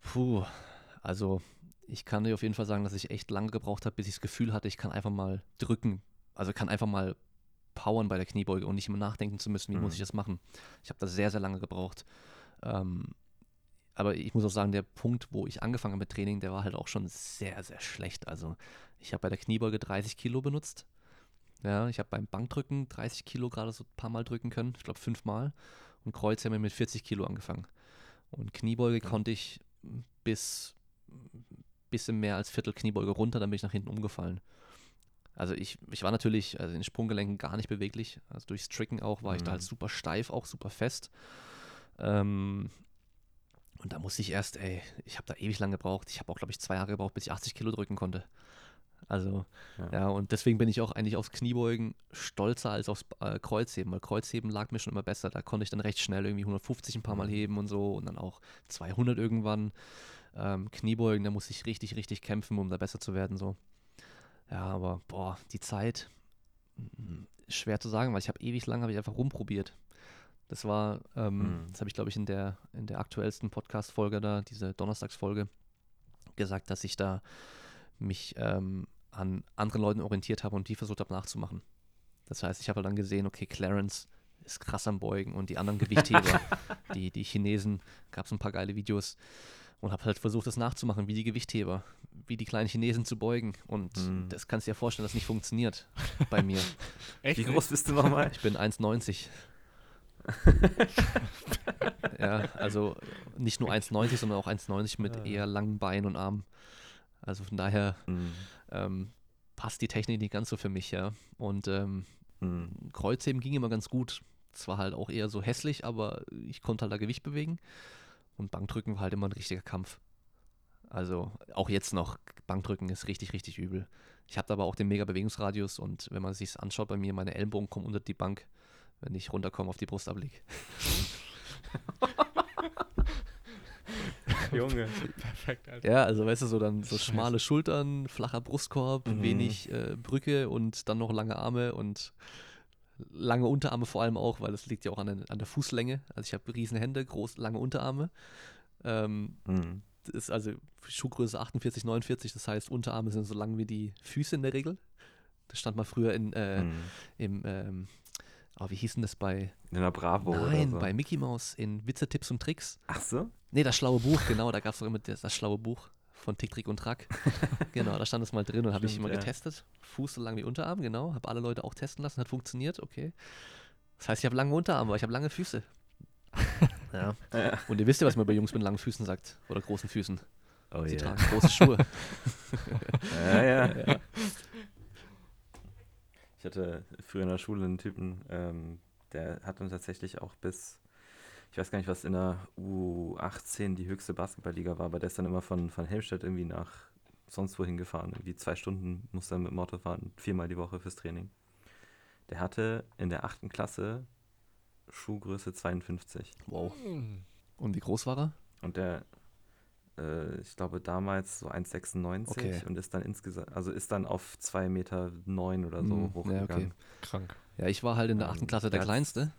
Speaker 2: Puh, also ich kann dir auf jeden Fall sagen, dass ich echt lange gebraucht habe, bis ich das Gefühl hatte, ich kann einfach mal drücken. Also kann einfach mal powern bei der Kniebeuge und nicht immer nachdenken zu müssen, wie muss
Speaker 3: Mhm.
Speaker 2: ich das machen. Ich habe da sehr, sehr lange gebraucht. Ähm, aber ich muss auch sagen, der Punkt, wo ich angefangen habe mit Training, der war halt auch schon sehr, sehr schlecht. Also ich habe bei der Kniebeuge 30 Kilo benutzt. Ja, ich habe beim Bankdrücken 30 Kilo gerade so ein paar Mal drücken können. Ich glaube fünfmal. Und Kreuz haben wir mit 40 Kilo angefangen. Und Kniebeuge
Speaker 3: Ja.
Speaker 2: konnte ich bis bisschen mehr als Viertel Kniebeuge runter, dann bin ich nach hinten umgefallen. Also ich, ich war natürlich also in den Sprunggelenken gar nicht beweglich. Also durchs Tricken auch war ich da
Speaker 3: Mhm.
Speaker 2: halt super steif, auch super fest. Ähm, und da musste ich erst, ey, ich habe da ewig lang gebraucht. Ich habe auch, glaube ich, zwei Jahre gebraucht, bis ich 80 Kilo drücken konnte. Also,
Speaker 3: Ja.
Speaker 2: ja, und deswegen bin ich auch eigentlich aufs Kniebeugen stolzer als aufs äh, Kreuzheben, weil Kreuzheben lag mir schon immer besser. Da konnte ich dann recht schnell irgendwie 150 ein paar Mal
Speaker 3: Mhm.
Speaker 2: heben und so und dann auch 200 irgendwann. Ähm, Kniebeugen, da musste ich richtig, richtig kämpfen, um da besser zu werden. So. Ja, aber boah, die Zeit, mm, schwer zu sagen, weil ich habe ewig lang habe ich einfach rumprobiert. Das war, ähm,
Speaker 3: Mhm.
Speaker 2: das habe ich glaube ich in der, in der aktuellsten Podcast-Folge da, diese Donnerstagsfolge, gesagt, dass ich da mich ähm, an anderen Leuten orientiert habe und die versucht habe nachzumachen. Das heißt, ich habe dann gesehen, okay, Clarence ist krass am Beugen und die anderen Gewichtheber, die, die Chinesen, gab es ein paar geile Videos und habe halt versucht, das nachzumachen, wie die Gewichtheber, wie die kleinen Chinesen zu beugen. Und
Speaker 3: Mhm.
Speaker 2: das kannst du dir vorstellen, dass nicht funktioniert bei mir.
Speaker 1: Echt?
Speaker 3: Wie groß bist du nochmal?
Speaker 2: Ich bin 1,90. ja, also nicht nur 1,90, sondern auch 1,90 mit
Speaker 3: Ja.
Speaker 2: eher langen Beinen und Armen. Also von daher
Speaker 3: Mhm.
Speaker 2: ähm, passt die Technik nicht ganz so für mich, ja. Und ähm,
Speaker 3: Mhm.
Speaker 2: Kreuzheben ging immer ganz gut. Zwar halt auch eher so hässlich, aber ich konnte halt da Gewicht bewegen. Und Bankdrücken war halt immer ein richtiger Kampf. Also auch jetzt noch, Bankdrücken ist richtig, richtig übel. Ich habe aber auch den mega Bewegungsradius und wenn man sich anschaut bei mir, meine Ellenbogen kommen unter die Bank, wenn ich runterkomme auf die Brust ablege.
Speaker 3: Junge.
Speaker 1: Perfekt, Alter.
Speaker 2: Ja, also weißt du, so dann so
Speaker 1: Scheiße.
Speaker 2: schmale Schultern, flacher Brustkorb,
Speaker 3: Mhm.
Speaker 2: wenig äh, Brücke und dann noch lange Arme und lange Unterarme vor allem auch, weil das liegt ja auch an der, an der Fußlänge. Also ich habe riesen Hände, groß, lange Unterarme. Ähm,
Speaker 3: Mhm.
Speaker 2: das ist also Schuhgröße 48, 49, das heißt Unterarme sind so lang wie die Füße in der Regel. Das stand mal früher in, äh,
Speaker 3: Mhm.
Speaker 2: im, ähm, oh, wie hieß denn das bei,
Speaker 3: In der Bravo
Speaker 2: nein,
Speaker 3: so.
Speaker 2: bei Mickey Mouse in Witze, Tipps und Tricks.
Speaker 3: Ach so?
Speaker 2: Nee, das schlaue Buch, genau, da gab es auch immer das, das schlaue Buch von Tick, Trick und Track. genau, da stand es mal drin und habe ich immer
Speaker 3: ja.
Speaker 2: getestet. Fuß so lang wie Unterarm, genau. Habe alle Leute auch testen lassen, hat funktioniert, okay. Das heißt, ich habe lange Unterarme, aber ich habe lange Füße. ja.
Speaker 3: Ja.
Speaker 2: Und ihr wisst ja, was man bei Jungs mit langen Füßen sagt. Oder großen Füßen.
Speaker 3: Oh
Speaker 2: Sie
Speaker 3: ja.
Speaker 2: tragen große Schuhe.
Speaker 3: Ja, ja.
Speaker 2: ja.
Speaker 3: Ich hatte früher in der Schule einen Typen, ähm, der hat dann tatsächlich auch bis, ich weiß gar nicht, was in der U18 die höchste Basketballliga war, aber der ist dann immer von, von Helmstedt irgendwie nach sonst wohin gefahren. Irgendwie zwei Stunden musste er mit dem Auto fahren, viermal die Woche fürs Training. Der hatte in der achten Klasse Schuhgröße 52.
Speaker 2: Wow.
Speaker 1: Mhm.
Speaker 2: Und wie groß war er?
Speaker 3: Und der, äh, ich glaube damals so 1,96
Speaker 2: Okay.
Speaker 3: und ist dann insgesamt, also ist dann auf 2,9 Meter neun oder so
Speaker 2: Hm, ja,
Speaker 3: hochgegangen.
Speaker 2: okay.
Speaker 1: Krank.
Speaker 2: Ja, ich war halt in der
Speaker 3: Ähm,
Speaker 2: achten Klasse der
Speaker 3: der hat's-
Speaker 2: Kleinste.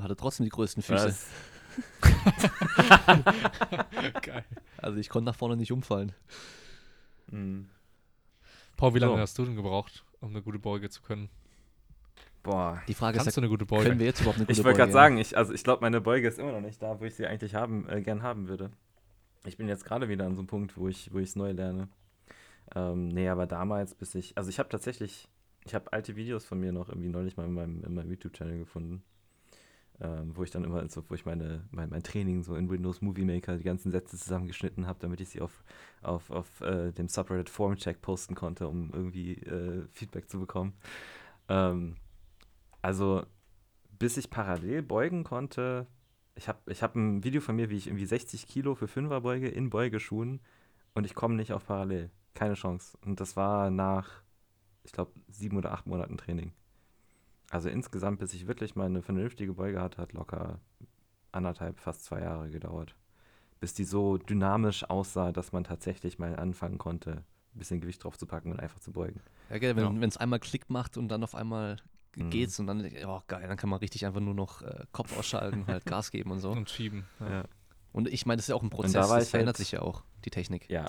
Speaker 2: Und hatte trotzdem die größten Füße.
Speaker 1: Geil.
Speaker 2: Also ich konnte nach vorne nicht umfallen.
Speaker 3: Mhm.
Speaker 1: Paul, wie lange
Speaker 3: So.
Speaker 1: hast du denn gebraucht, um eine gute Beuge zu können?
Speaker 3: Boah.
Speaker 2: Die Frage
Speaker 1: Kannst
Speaker 2: ist,
Speaker 1: du eine gute Beuge?
Speaker 2: können wir jetzt überhaupt eine gute
Speaker 3: Ich wollte gerade
Speaker 2: Beuge?
Speaker 3: sagen, ich, also ich glaube, meine Beuge ist immer noch nicht da, wo ich sie eigentlich haben, äh, gern haben würde. Ich bin jetzt gerade wieder an so einem Punkt, wo ich es neu lerne. Ähm, nee, aber damals, bis ich, also ich habe tatsächlich, ich habe alte Videos von mir noch irgendwie neulich mal in meinem, in meinem YouTube-Channel gefunden, ähm, wo ich dann immer, so, wo ich meine, mein, mein Training so in Windows Movie Maker die ganzen Sätze zusammengeschnitten habe, damit ich sie auf, auf, auf äh, dem Subreddit Formcheck posten konnte, um irgendwie äh, Feedback zu bekommen. Ähm, also, bis ich parallel beugen konnte, ich habe ich hab ein Video von mir, wie ich irgendwie 60 Kilo für Fünfer beuge in Beugeschuhen und ich komme nicht auf parallel. Keine Chance. Und das war nach, ich glaube, sieben oder acht Monaten Training. Also insgesamt, bis ich wirklich mal eine vernünftige Beuge hatte, hat locker anderthalb, fast zwei Jahre gedauert. Bis die so dynamisch aussah, dass man tatsächlich mal anfangen konnte, ein bisschen Gewicht drauf zu packen und einfach zu beugen.
Speaker 2: Ja, gell,
Speaker 1: Ja.
Speaker 2: wenn es einmal Klick macht und dann auf einmal
Speaker 3: Mhm.
Speaker 2: geht's und dann, oh geil, dann kann man richtig einfach nur noch äh, Kopf ausschalten, halt Gas geben und so.
Speaker 1: Und schieben. Ja.
Speaker 3: Ja.
Speaker 2: Und ich meine, das ist ja auch ein Prozess,
Speaker 3: da
Speaker 2: das
Speaker 3: ich
Speaker 2: verändert
Speaker 3: halt-
Speaker 2: sich ja auch, die Technik.
Speaker 3: Ja,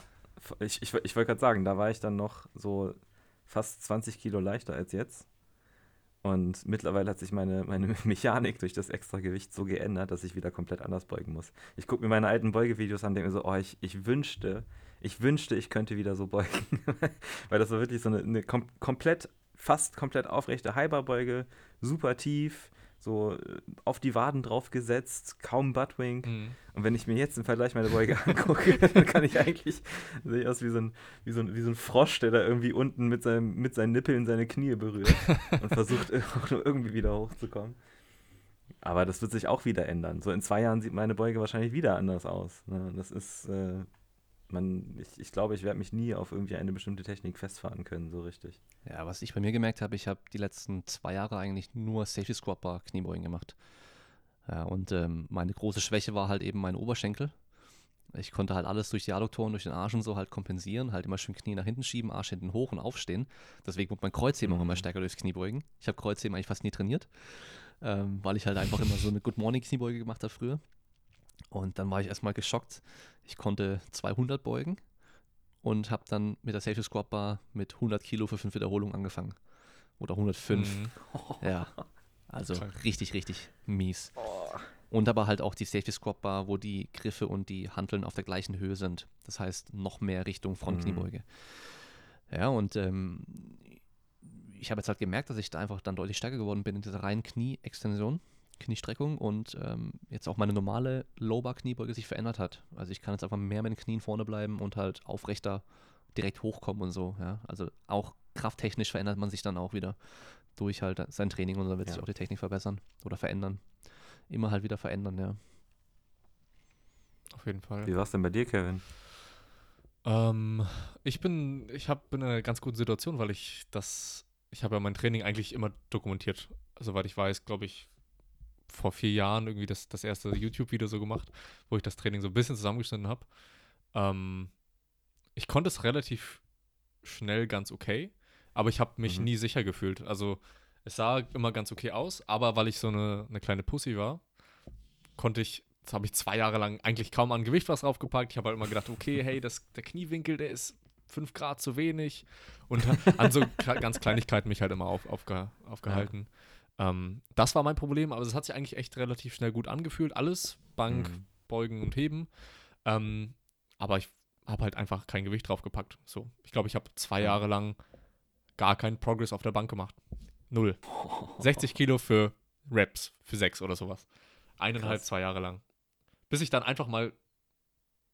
Speaker 3: ich, ich, ich wollte gerade sagen, da war ich dann noch so fast 20 Kilo leichter als jetzt. Und mittlerweile hat sich meine, meine Mechanik durch das extra Gewicht so geändert, dass ich wieder komplett anders beugen muss. Ich gucke mir meine alten Beugevideos an und denke mir so, oh, ich, ich wünschte, ich wünschte, ich könnte wieder so beugen. Weil das war wirklich so eine, eine kom komplett fast komplett aufrechte Hyperbeuge, super tief, so äh, auf die Waden draufgesetzt, kaum Buttwink. Mhm. Und wenn ich mir jetzt im Vergleich meine Beuge angucke, dann kann ich eigentlich, sehe ich aus wie so, ein, wie, so ein, wie so ein Frosch, der da irgendwie unten mit, seinem, mit seinen Nippeln seine Knie berührt und versucht auch nur irgendwie wieder hochzukommen. Aber das wird sich auch wieder ändern. So in zwei Jahren sieht meine Beuge wahrscheinlich wieder anders aus. Ne? Das ist, äh, man, ich, ich glaube, ich werde mich nie auf irgendwie eine bestimmte Technik festfahren können, so richtig.
Speaker 2: Ja, was ich bei mir gemerkt habe, ich habe die letzten zwei Jahre eigentlich nur Safety Squat Bar Kniebeugen gemacht. Ja, und ähm, meine große Schwäche war halt eben mein Oberschenkel. Ich konnte halt alles durch die Adduktoren, durch den Arsch und so halt kompensieren, halt immer schön Knie nach hinten schieben, Arsch hinten hoch und aufstehen. Deswegen wurde mein Kreuzheben mhm. immer stärker durchs Kniebeugen. Ich habe Kreuzheben eigentlich fast nie trainiert, ähm, weil ich halt einfach immer so eine Good Morning Kniebeuge gemacht habe früher. Und dann war ich erstmal geschockt. Ich konnte 200 beugen und habe dann mit der Safety Squat Bar mit 100 Kilo für 5 Wiederholungen angefangen. Oder 105. Mhm. Ja, also Krank. richtig, richtig mies. Oh. Und aber halt auch die Safety Squat Bar, wo die Griffe und die Hanteln auf der gleichen Höhe sind. Das heißt, noch mehr Richtung Frontkniebeuge. Mhm. Ja, und ähm, ich habe jetzt halt gemerkt, dass ich da einfach dann deutlich stärker geworden bin in dieser reinen Knie-Extension. Kniestreckung und ähm, jetzt auch meine normale Low-Bar-Kniebeuge sich verändert hat. Also ich kann jetzt einfach mehr mit den Knien vorne bleiben und halt aufrechter direkt hochkommen und so. Ja? Also auch krafttechnisch verändert man sich dann auch wieder durch halt sein Training und dann wird ja. sich auch die Technik verbessern oder verändern. Immer halt wieder verändern, ja.
Speaker 1: Auf jeden Fall.
Speaker 3: Wie war es denn bei dir, Kevin?
Speaker 1: Ähm, ich bin, ich habe in einer ganz guten Situation, weil ich das, ich habe ja mein Training eigentlich immer dokumentiert. Soweit ich weiß, glaube ich, vor vier Jahren irgendwie das, das erste YouTube-Video so gemacht, wo ich das Training so ein bisschen zusammengeschnitten habe. Ähm, ich konnte es relativ schnell ganz okay, aber ich habe mich mhm. nie sicher gefühlt. Also es sah immer ganz okay aus, aber weil ich so eine, eine kleine Pussy war, konnte ich, das habe ich zwei Jahre lang eigentlich kaum an Gewicht was draufgepackt. Ich habe halt immer gedacht, okay, hey, das, der Kniewinkel, der ist fünf Grad zu wenig. Und an so ganz Kleinigkeiten mich halt immer auf, aufge, aufgehalten. Ja. Ähm, das war mein Problem, aber es hat sich eigentlich echt relativ schnell gut angefühlt. Alles, Bank, mhm. Beugen und Heben. Ähm, aber ich habe halt einfach kein Gewicht draufgepackt. So, ich glaube, ich habe zwei Jahre lang gar keinen Progress auf der Bank gemacht. Null. 60 Kilo für Reps, für sechs oder sowas. Eineinhalb, Krass. zwei Jahre lang. Bis ich dann einfach mal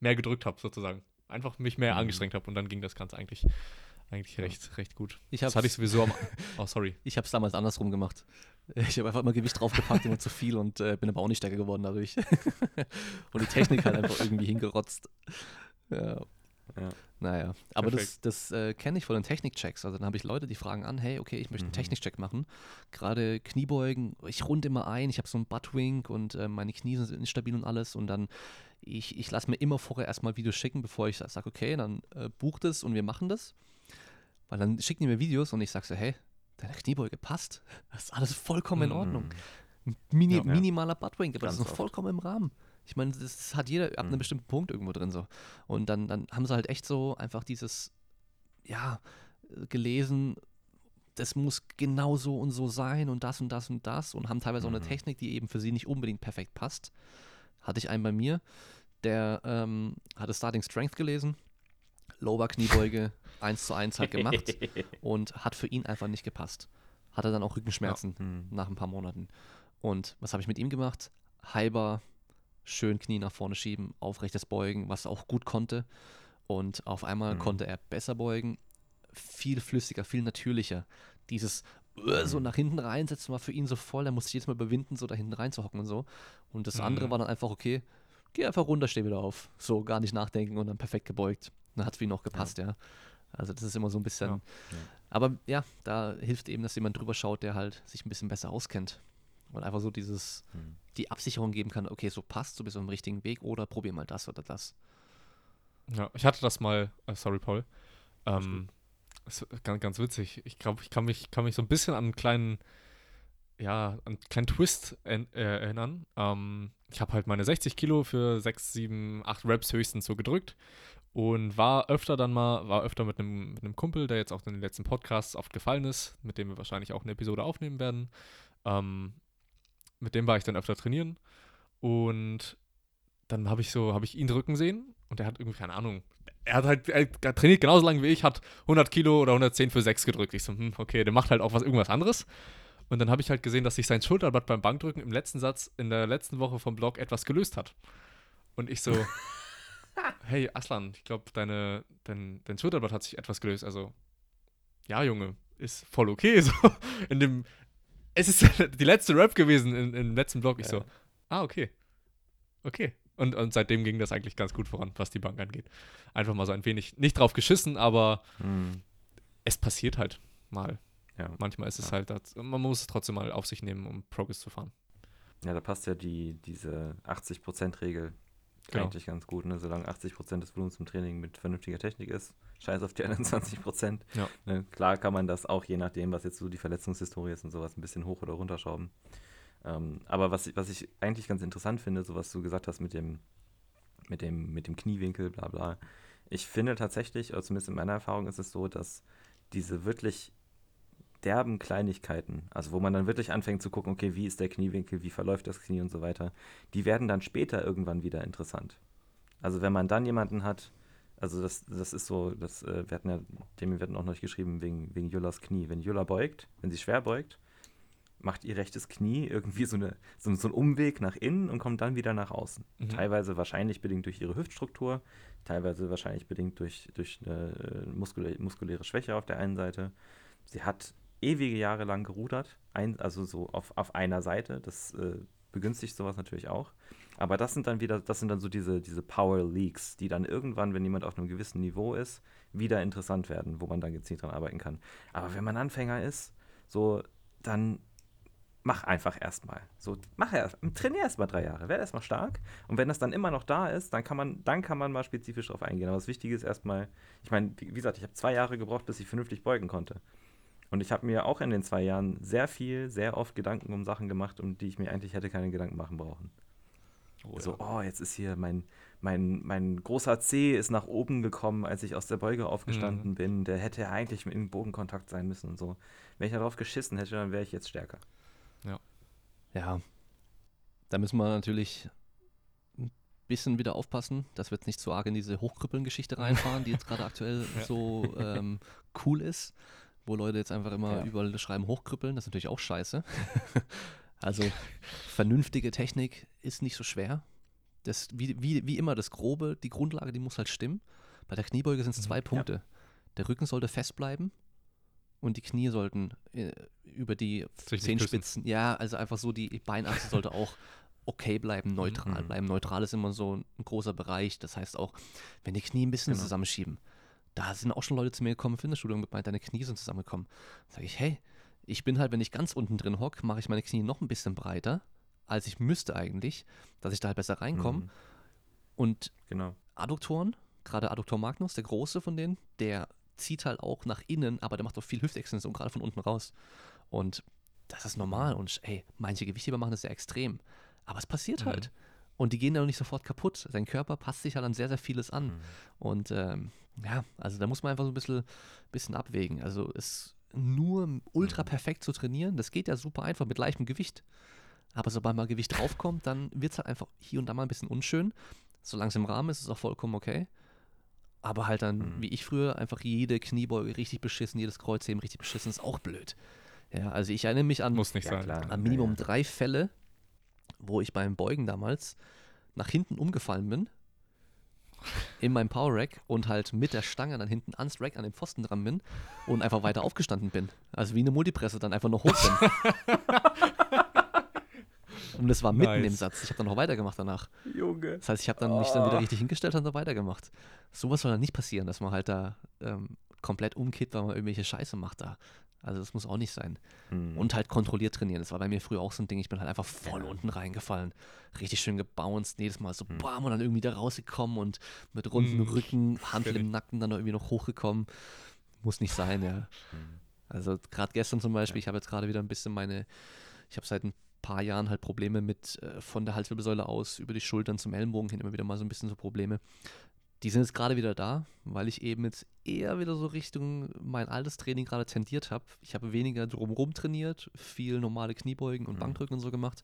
Speaker 1: mehr gedrückt habe, sozusagen. Einfach mich mehr mhm. angestrengt habe und dann ging das Ganze eigentlich eigentlich recht, recht gut.
Speaker 2: Ich das hatte ich sowieso am. Oh, sorry. Ich habe es damals andersrum gemacht. Ich habe einfach immer Gewicht draufgepackt, immer zu viel und äh, bin aber auch nicht stärker geworden dadurch. und die Technik halt einfach irgendwie hingerotzt. Ja. ja. Naja, aber Perfekt. das, das äh, kenne ich von den Technikchecks. Also dann habe ich Leute, die fragen an, hey, okay, ich möchte einen mhm. Technikcheck machen. Gerade Kniebeugen, ich runde immer ein, ich habe so einen Buttwink und äh, meine Knie sind instabil und alles. Und dann, ich, ich lasse mir immer vorher erstmal Videos schicken, bevor ich sage, okay, dann äh, bucht es und wir machen das. Weil dann schicken die mir Videos und ich sage so, hey, deine Kniebeuge passt. Das ist alles vollkommen in Ordnung. Mini, ja, minimaler Buttwink, aber das ist noch vollkommen im Rahmen. Ich meine, das hat jeder ab einem mhm. bestimmten Punkt irgendwo drin so. Und dann, dann haben sie halt echt so einfach dieses, ja, gelesen, das muss genau so und so sein und das und das und das und haben teilweise mhm. auch eine mhm. Technik, die eben für sie nicht unbedingt perfekt passt. Hatte ich einen bei mir, der ähm, hatte Starting Strength gelesen, Lower Kniebeuge, 1 zu 1 halt gemacht und hat für ihn einfach nicht gepasst. Hatte dann auch Rückenschmerzen ja. hm. nach ein paar Monaten. Und was habe ich mit ihm gemacht? Halber, schön Knie nach vorne schieben, aufrechtes Beugen, was er auch gut konnte. Und auf einmal hm. konnte er besser beugen, viel flüssiger, viel natürlicher. Dieses uh, so nach hinten reinsetzen war für ihn so voll, er musste jedes Mal überwinden, so da hinten reinzuhocken und so. Und das andere mhm. war dann einfach, okay, geh einfach runter, steh wieder auf. So gar nicht nachdenken und dann perfekt gebeugt. Dann hat es für ihn auch gepasst, ja. ja. Also das ist immer so ein bisschen. Ja. Aber ja, da hilft eben, dass jemand drüber schaut, der halt sich ein bisschen besser auskennt. Und einfach so dieses, mhm. die Absicherung geben kann, okay, so passt, du bist auf dem richtigen Weg oder probier mal das oder das.
Speaker 1: Ja, ich hatte das mal, äh, sorry Paul, ähm, ist ganz, ganz witzig. Ich glaube, ich kann mich, kann mich so ein bisschen an einen kleinen, ja, einen kleinen Twist äh, erinnern. Ähm, ich habe halt meine 60 Kilo für 6, 7, 8 Reps höchstens so gedrückt und war öfter dann mal, war öfter mit einem, mit einem Kumpel, der jetzt auch in den letzten Podcasts oft gefallen ist, mit dem wir wahrscheinlich auch eine Episode aufnehmen werden. Ähm, mit dem war ich dann öfter trainieren und dann habe ich so, habe ich ihn drücken sehen und er hat irgendwie, keine Ahnung, er hat halt, er trainiert genauso lange wie ich, hat 100 Kilo oder 110 für 6 gedrückt. Ich so, hm, okay, der macht halt auch was, irgendwas anderes. Und dann habe ich halt gesehen, dass sich sein Schulterblatt beim Bankdrücken im letzten Satz in der letzten Woche vom Blog etwas gelöst hat. Und ich so, hey Aslan, ich glaube, deine, dein, dein Schulterblatt hat sich etwas gelöst. Also, ja, Junge, ist voll okay. So, in dem, es ist die letzte Rap gewesen in, im letzten Blog. Ich so, ah, okay. Okay. Und, und seitdem ging das eigentlich ganz gut voran, was die Bank angeht. Einfach mal so ein wenig, nicht drauf geschissen, aber hm. es passiert halt mal. Ja. Manchmal ist es ja. halt, das, man muss es trotzdem mal auf sich nehmen, um Progress zu fahren.
Speaker 3: Ja, da passt ja die, diese 80%-Regel genau. eigentlich ganz gut. Ne? Solange 80% des Volumens im Training mit vernünftiger Technik ist, scheiß auf die anderen 20%. Ja. Ne? Klar kann man das auch, je nachdem, was jetzt so die Verletzungshistorie ist und sowas, ein bisschen hoch oder runterschrauben. Ähm, aber was, was ich eigentlich ganz interessant finde, so was du gesagt hast mit dem, mit dem, mit dem Kniewinkel, bla bla. Ich finde tatsächlich, oder zumindest in meiner Erfahrung ist es so, dass diese wirklich derben Kleinigkeiten, also wo man dann wirklich anfängt zu gucken, okay, wie ist der Kniewinkel, wie verläuft das Knie und so weiter, die werden dann später irgendwann wieder interessant. Also wenn man dann jemanden hat, also das, das ist so, das, äh, wir hatten ja, dem wir hatten auch noch geschrieben wegen, wegen Jullas Knie. Wenn Julla beugt, wenn sie schwer beugt, macht ihr rechtes Knie irgendwie so, eine, so, so einen Umweg nach innen und kommt dann wieder nach außen. Mhm. Teilweise wahrscheinlich bedingt durch ihre Hüftstruktur, teilweise wahrscheinlich bedingt durch, durch eine äh, muskulä muskuläre Schwäche auf der einen Seite. Sie hat ewige Jahre lang gerudert, ein, also so auf, auf einer Seite. Das äh, begünstigt sowas natürlich auch. Aber das sind dann wieder, das sind dann so diese, diese Power Leaks, die dann irgendwann, wenn jemand auf einem gewissen Niveau ist, wieder interessant werden, wo man dann gezielt dran arbeiten kann. Aber wenn man Anfänger ist, so, dann mach einfach erstmal. So, mach erst, trainier erstmal drei Jahre, werde erstmal stark. Und wenn das dann immer noch da ist, dann kann man, dann kann man mal spezifisch drauf eingehen. Aber das Wichtige ist erstmal, ich meine, wie gesagt, ich habe zwei Jahre gebraucht, bis ich vernünftig beugen konnte. Und ich habe mir auch in den zwei Jahren sehr viel, sehr oft Gedanken um Sachen gemacht, um die ich mir eigentlich hätte keine Gedanken machen brauchen. Oh, so, ja. oh, jetzt ist hier mein, mein, mein großer C ist nach oben gekommen, als ich aus der Beuge aufgestanden mhm. bin. Der hätte eigentlich mit dem Bodenkontakt sein müssen und so. Wenn ich darauf geschissen hätte, dann wäre ich jetzt stärker.
Speaker 2: Ja. Ja. Da müssen wir natürlich ein bisschen wieder aufpassen, dass wir jetzt nicht zu arg in diese Hochkrüppeln-Geschichte reinfahren, die jetzt gerade aktuell ja. so ähm, cool ist, wo Leute jetzt einfach immer ja. überall schreiben Hochkrüppeln. Das ist natürlich auch scheiße. also vernünftige Technik ist nicht so schwer. Das, wie, wie, wie immer, das Grobe, die Grundlage, die muss halt stimmen. Bei der Kniebeuge sind es zwei mhm, Punkte. Ja. Der Rücken sollte fest bleiben und die Knie sollten äh, über die Zehenspitzen, ja, also einfach so, die Beinachse sollte auch okay bleiben, neutral mhm. bleiben. Neutral ist immer so ein großer Bereich. Das heißt auch, wenn die Knie ein bisschen genau. zusammenschieben, da sind auch schon Leute zu mir gekommen Fitnessstudio und gemeint, deine Knie sind zusammengekommen. Sage ich, hey, ich bin halt, wenn ich ganz unten drin hocke, mache ich meine Knie noch ein bisschen breiter, als ich müsste eigentlich, dass ich da halt besser reinkomme. Mhm. Und genau. Adduktoren, gerade Adduktor Magnus, der große von denen, der zieht halt auch nach innen, aber der macht auch viel Hüftextension, gerade von unten raus. Und das ist normal. Und ey, manche Gewichtheber machen das sehr extrem. Aber es passiert mhm. halt. Und die gehen dann nicht sofort kaputt. Sein Körper passt sich halt an sehr, sehr vieles an. Mhm. Und ähm, ja, also da muss man einfach so ein bisschen, bisschen abwägen. Also es nur ultra mhm. perfekt zu trainieren, das geht ja super einfach mit leichtem Gewicht. Aber sobald mal Gewicht draufkommt, dann wird es halt einfach hier und da mal ein bisschen unschön. Solange es im Rahmen ist, ist es auch vollkommen okay. Aber halt dann, mhm. wie ich früher, einfach jede Kniebeuge richtig beschissen, jedes Kreuzheben richtig beschissen, ist auch blöd. Ja, also ich erinnere mich an,
Speaker 1: Muss nicht ja, sein.
Speaker 2: an Minimum ja, ja. drei Fälle, wo ich beim Beugen damals nach hinten umgefallen bin in meinem Power Rack und halt mit der Stange dann hinten ans Rack an dem Pfosten dran bin und einfach weiter aufgestanden bin. Also wie eine Multipresse dann einfach noch hoch bin. Und das war mitten nice. im Satz. Ich habe dann noch weitergemacht danach. Junge. Das heißt, ich habe dann oh. mich dann wieder ah. richtig hingestellt und dann weitergemacht. Sowas soll dann nicht passieren, dass man halt da ähm, komplett umkippt, weil man irgendwelche Scheiße macht da. Also das muss auch nicht sein. Mhm. Und halt kontrolliert trainieren. Das war bei mir früher auch so ein Ding. Ich bin halt einfach voll ja. unten reingefallen. Richtig schön gebounced. Jedes Mal so mhm. bam und dann irgendwie da rausgekommen und mit runden mhm. Rücken, Handel im Nacken dann irgendwie noch hochgekommen. Muss nicht sein, ja. Mhm. Also gerade gestern zum Beispiel, ja. ich habe jetzt gerade wieder ein bisschen meine, ich habe seit ein paar Jahren halt Probleme mit äh, von der Halswirbelsäule aus über die Schultern zum Ellenbogen hin immer wieder mal so ein bisschen so Probleme. Die sind jetzt gerade wieder da, weil ich eben jetzt eher wieder so Richtung mein altes Training gerade tendiert habe. Ich habe weniger drumherum trainiert, viel normale Kniebeugen und mhm. Bankdrücken und so gemacht.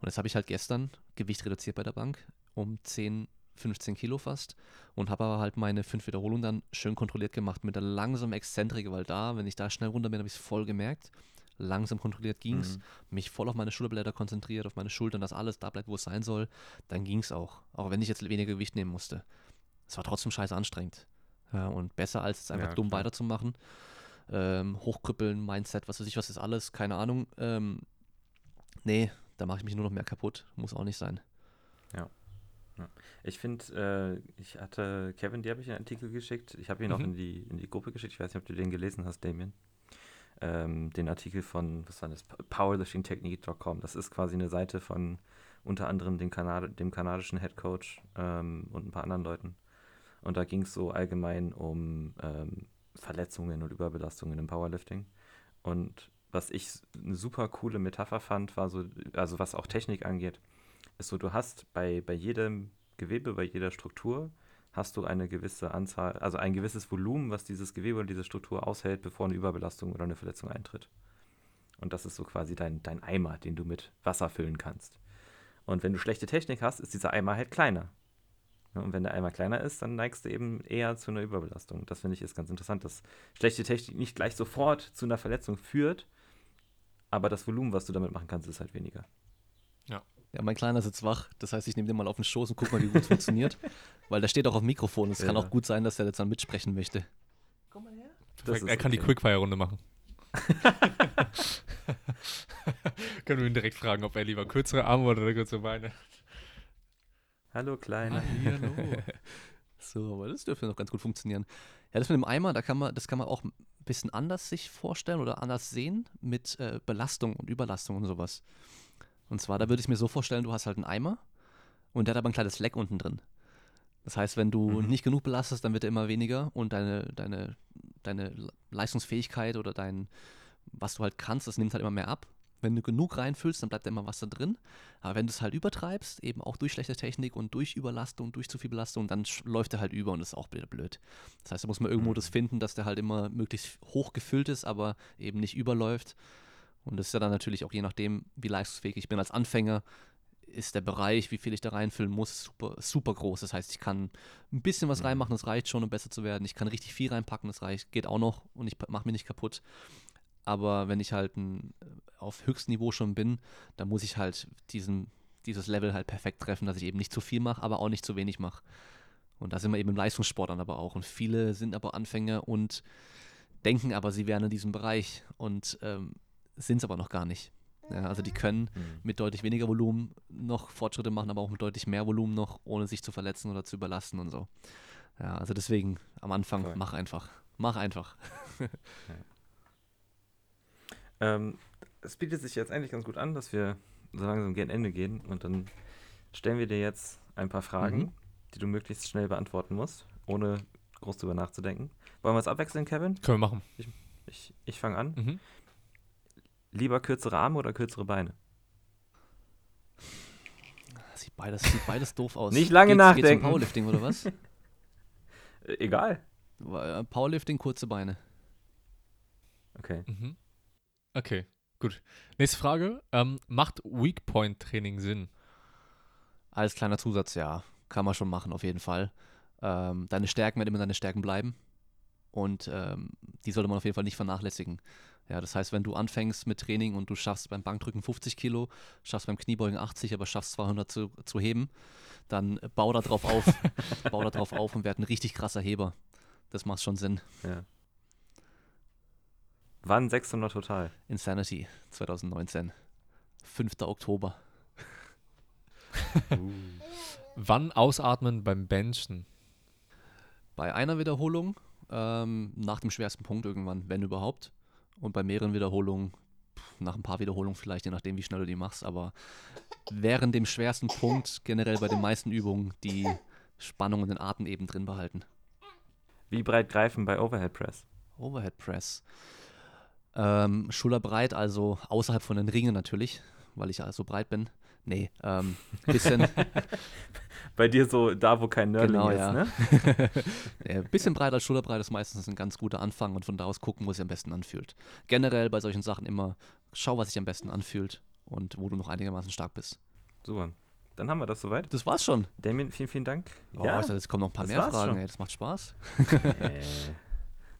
Speaker 2: Und jetzt habe ich halt gestern Gewicht reduziert bei der Bank um 10 15 Kilo fast und habe aber halt meine fünf Wiederholungen dann schön kontrolliert gemacht mit der langsamen Exzentrik, weil da, wenn ich da schnell runter bin, habe ich es voll gemerkt. Langsam kontrolliert ging es,
Speaker 3: Mhm.
Speaker 2: mich voll auf meine Schulterblätter konzentriert, auf meine Schultern, dass alles da bleibt, wo es sein soll, dann ging es auch. Auch wenn ich jetzt weniger Gewicht nehmen musste. Es war trotzdem scheiße anstrengend. Ja, und besser als jetzt einfach
Speaker 3: Ja,
Speaker 2: dumm
Speaker 3: klar.
Speaker 2: weiterzumachen. Ähm, hochkrüppeln, Mindset, was weiß ich, was ist alles, keine Ahnung. Ähm, nee, da mache ich mich nur noch mehr kaputt. Muss auch nicht sein.
Speaker 3: Ich finde, äh, ich hatte, Kevin, dir habe ich einen Artikel geschickt. Ich habe ihn auch
Speaker 1: Mhm.
Speaker 3: in die, in die Gruppe geschickt. Ich weiß nicht, ob du den gelesen hast, Damien. Ähm, den Artikel von, was war das, powerliftingtechnique.com. Das ist quasi eine Seite von unter anderem dem, Kanad dem kanadischen Head Coach ähm, und ein paar anderen Leuten. Und da ging es so allgemein um ähm, Verletzungen und Überbelastungen im Powerlifting. Und was ich eine super coole Metapher fand, war so, also was auch Technik angeht, ist so, du hast bei, bei jedem Gewebe, bei jeder Struktur, hast du eine gewisse Anzahl, also ein gewisses Volumen, was dieses Gewebe oder diese Struktur aushält, bevor eine Überbelastung oder eine Verletzung eintritt. Und das ist so quasi dein, dein Eimer, den du mit Wasser füllen kannst. Und wenn du schlechte Technik hast, ist dieser Eimer halt kleiner. Ja, Und wenn der Eimer kleiner ist, dann neigst du eben eher zu einer Überbelastung. Das finde ich ist ganz interessant, dass schlechte Technik nicht gleich sofort zu einer Verletzung führt, aber das Volumen, was du damit machen kannst, ist halt weniger.
Speaker 2: Ja, mein Kleiner sitzt wach. Das heißt, ich nehme den mal auf den Schoß und guck mal, wie gut es funktioniert. Weil der steht auch auf dem Mikrofon. Es kann
Speaker 3: Ja.
Speaker 2: auch gut sein, dass er jetzt dann mitsprechen möchte.
Speaker 3: Das ist
Speaker 1: er kann die
Speaker 3: okay.
Speaker 1: Quickfire-Runde machen. Können wir ihn direkt fragen, ob er lieber kürzere Arme oder kürzere Beine.
Speaker 3: Hallo, Kleiner.
Speaker 1: Hallo.
Speaker 2: So, aber das dürfte noch ganz gut funktionieren. Ja, das mit dem Eimer, da kann man, das kann man auch ein bisschen anders sich vorstellen oder anders sehen mit äh, Belastung und Überlastung und sowas. Und zwar, da würde ich mir so vorstellen, du hast halt einen Eimer und der hat aber ein kleines Leck unten drin. Das heißt, wenn du
Speaker 3: Mhm.
Speaker 2: nicht genug belastest, dann wird er immer weniger und deine, deine, deine Leistungsfähigkeit oder dein, was du halt kannst, das nimmt halt immer mehr ab. Wenn du genug reinfüllst, dann bleibt da immer was da drin. Aber wenn du es halt übertreibst, eben auch durch schlechte Technik und durch Überlastung, durch zu viel Belastung, dann läuft er halt über und ist auch wieder blöd. Das heißt, da muss man irgendwo
Speaker 3: Mhm.
Speaker 2: das finden, dass der halt immer möglichst hoch gefüllt ist, aber eben nicht überläuft. Und das ist ja dann natürlich auch je nachdem, wie leistungsfähig ich bin als Anfänger, ist der Bereich, wie viel ich da reinfüllen muss, super, super groß. Das heißt, ich kann ein bisschen was
Speaker 3: Mhm.
Speaker 2: reinmachen, das reicht schon, um besser zu werden. Ich kann richtig viel reinpacken, das reicht, geht auch noch und ich mache mich nicht kaputt. Aber wenn ich halt ein, auf Höchstniveau schon bin, dann muss ich halt diesen, dieses Level halt perfekt treffen, dass ich eben nicht zu viel mache, aber auch nicht zu wenig mache. Und da sind wir eben im Leistungssport dann aber auch. Und viele sind aber Anfänger und denken aber, sie wären in diesem Bereich und ähm, sind es aber noch gar nicht. Ja, also die können
Speaker 3: Mhm.
Speaker 2: mit deutlich weniger Volumen noch Fortschritte machen, aber auch mit deutlich mehr Volumen noch, ohne sich zu verletzen oder zu überlasten und so. Ja, also deswegen am Anfang,
Speaker 3: Voll.
Speaker 2: mach einfach. Mach einfach.
Speaker 3: Ähm, es bietet sich jetzt eigentlich ganz gut an, dass wir so langsam gegen Ende gehen und dann stellen wir dir jetzt ein paar Fragen,
Speaker 2: Mhm.
Speaker 3: die du möglichst schnell beantworten musst, ohne groß drüber nachzudenken. Wollen wir es abwechseln, Kevin?
Speaker 1: Können wir machen.
Speaker 3: Ich, ich fange an.
Speaker 1: Mhm.
Speaker 3: Lieber kürzere Arme oder kürzere Beine?
Speaker 2: Sieht beides, sieht beides doof aus.
Speaker 3: Nicht lange
Speaker 2: Geht's
Speaker 3: nachdenken.
Speaker 2: um Powerlifting oder was?
Speaker 3: Äh, egal.
Speaker 2: Weil, Powerlifting, kurze Beine.
Speaker 3: Okay.
Speaker 1: Mhm. Okay, gut. Nächste Frage. Ähm, macht Weak Point Training Sinn?
Speaker 2: Als kleiner Zusatz, ja. Kann man schon machen, auf jeden Fall. Ähm, deine Stärken werden immer deine Stärken bleiben. Und ähm, die sollte man auf jeden Fall nicht vernachlässigen. Ja, das heißt, wenn du anfängst mit Training und du schaffst beim Bankdrücken 50 Kilo, schaffst beim Kniebeugen 80, aber schaffst 200 zu, zu heben, dann bau da drauf auf, bau da drauf auf und werd ein richtig krasser Heber. Das macht schon Sinn.
Speaker 3: Ja. Wann 600 total?
Speaker 2: Insanity 2019. 5. Oktober.
Speaker 1: Wann ausatmen beim Benchen?
Speaker 2: Bei einer Wiederholung, ähm, nach dem schwersten Punkt irgendwann, wenn überhaupt. Und bei mehreren Wiederholungen, pff, nach ein paar Wiederholungen vielleicht, je nachdem, wie schnell du die machst. Aber während dem schwersten Punkt, generell bei den meisten Übungen, die Spannung und den Atem eben drin behalten.
Speaker 3: Wie breit greifen bei Overhead Press?
Speaker 2: Overhead Press. Ähm, schulterbreit, also außerhalb von den Ringen natürlich, weil ich ja so breit bin. Nee, ähm, bisschen,
Speaker 3: Bei dir so da, wo kein Nerdling
Speaker 2: Genau,
Speaker 3: ist,
Speaker 2: ja.
Speaker 3: ne?
Speaker 2: bisschen breiter als schulterbreit ist meistens ein ganz guter Anfang und von da aus gucken, wo es sich am besten anfühlt. Generell bei solchen Sachen immer schau, was sich am besten anfühlt und wo du noch einigermaßen stark bist.
Speaker 3: Super. dann haben wir das soweit.
Speaker 2: Das war's schon.
Speaker 3: Damien, vielen, vielen Dank.
Speaker 2: Oh, ja, jetzt kommen noch ein paar mehr Fragen, ey. Das macht Spaß.
Speaker 3: Äh.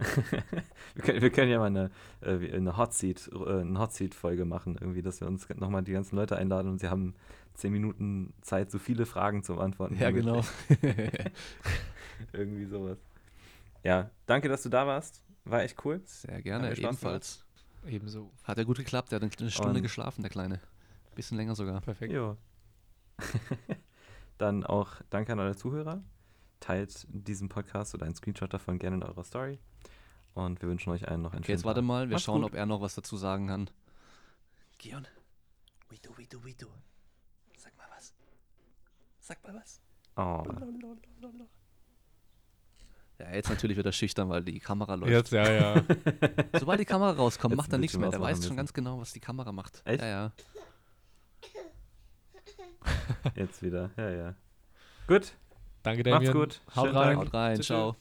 Speaker 3: wir, können, wir können ja mal eine, äh, eine Hot Seat, äh, eine Hot Seat Folge machen, irgendwie, dass wir uns nochmal die ganzen Leute einladen und sie haben zehn Minuten Zeit, so viele Fragen zu beantworten.
Speaker 2: Ja, genau.
Speaker 3: irgendwie sowas. Ja, danke, dass du da warst. War echt cool.
Speaker 2: Sehr gerne, ebenfalls.
Speaker 1: Ebenso.
Speaker 2: Hat ja gut geklappt. Der hat eine Stunde
Speaker 3: Und-
Speaker 2: geschlafen, der Kleine. Bisschen länger sogar.
Speaker 1: Perfekt.
Speaker 3: Jo. Dann auch danke an alle Zuhörer. Teilt diesen Podcast oder einen Screenshot davon gerne in eurer Story. Und wir wünschen euch allen noch einen
Speaker 2: Okay, jetzt
Speaker 3: schönen
Speaker 2: warte
Speaker 3: Tag.
Speaker 2: mal. Wir
Speaker 3: Macht's
Speaker 2: schauen,
Speaker 3: gut.
Speaker 2: ob er noch was dazu sagen kann. Gion. Witu, witu, witu. Sag mal was. Sag mal was.
Speaker 3: Oh.
Speaker 2: Ja, jetzt natürlich wieder schüchtern, weil die Kamera läuft.
Speaker 1: Jetzt, ja, ja.
Speaker 2: Sobald die Kamera rauskommt,
Speaker 3: Jetzt
Speaker 2: macht er nichts mehr. Der weiß schon
Speaker 3: müssen.
Speaker 2: ganz genau, was die Kamera macht.
Speaker 3: Echt?
Speaker 2: Ja, ja.
Speaker 3: Jetzt wieder. Ja, ja. Gut.
Speaker 1: Danke,
Speaker 3: Macht's
Speaker 1: Damien.
Speaker 3: gut.
Speaker 1: Haut
Speaker 3: Schönen
Speaker 1: rein.
Speaker 3: Tag.
Speaker 2: Haut rein, ciao.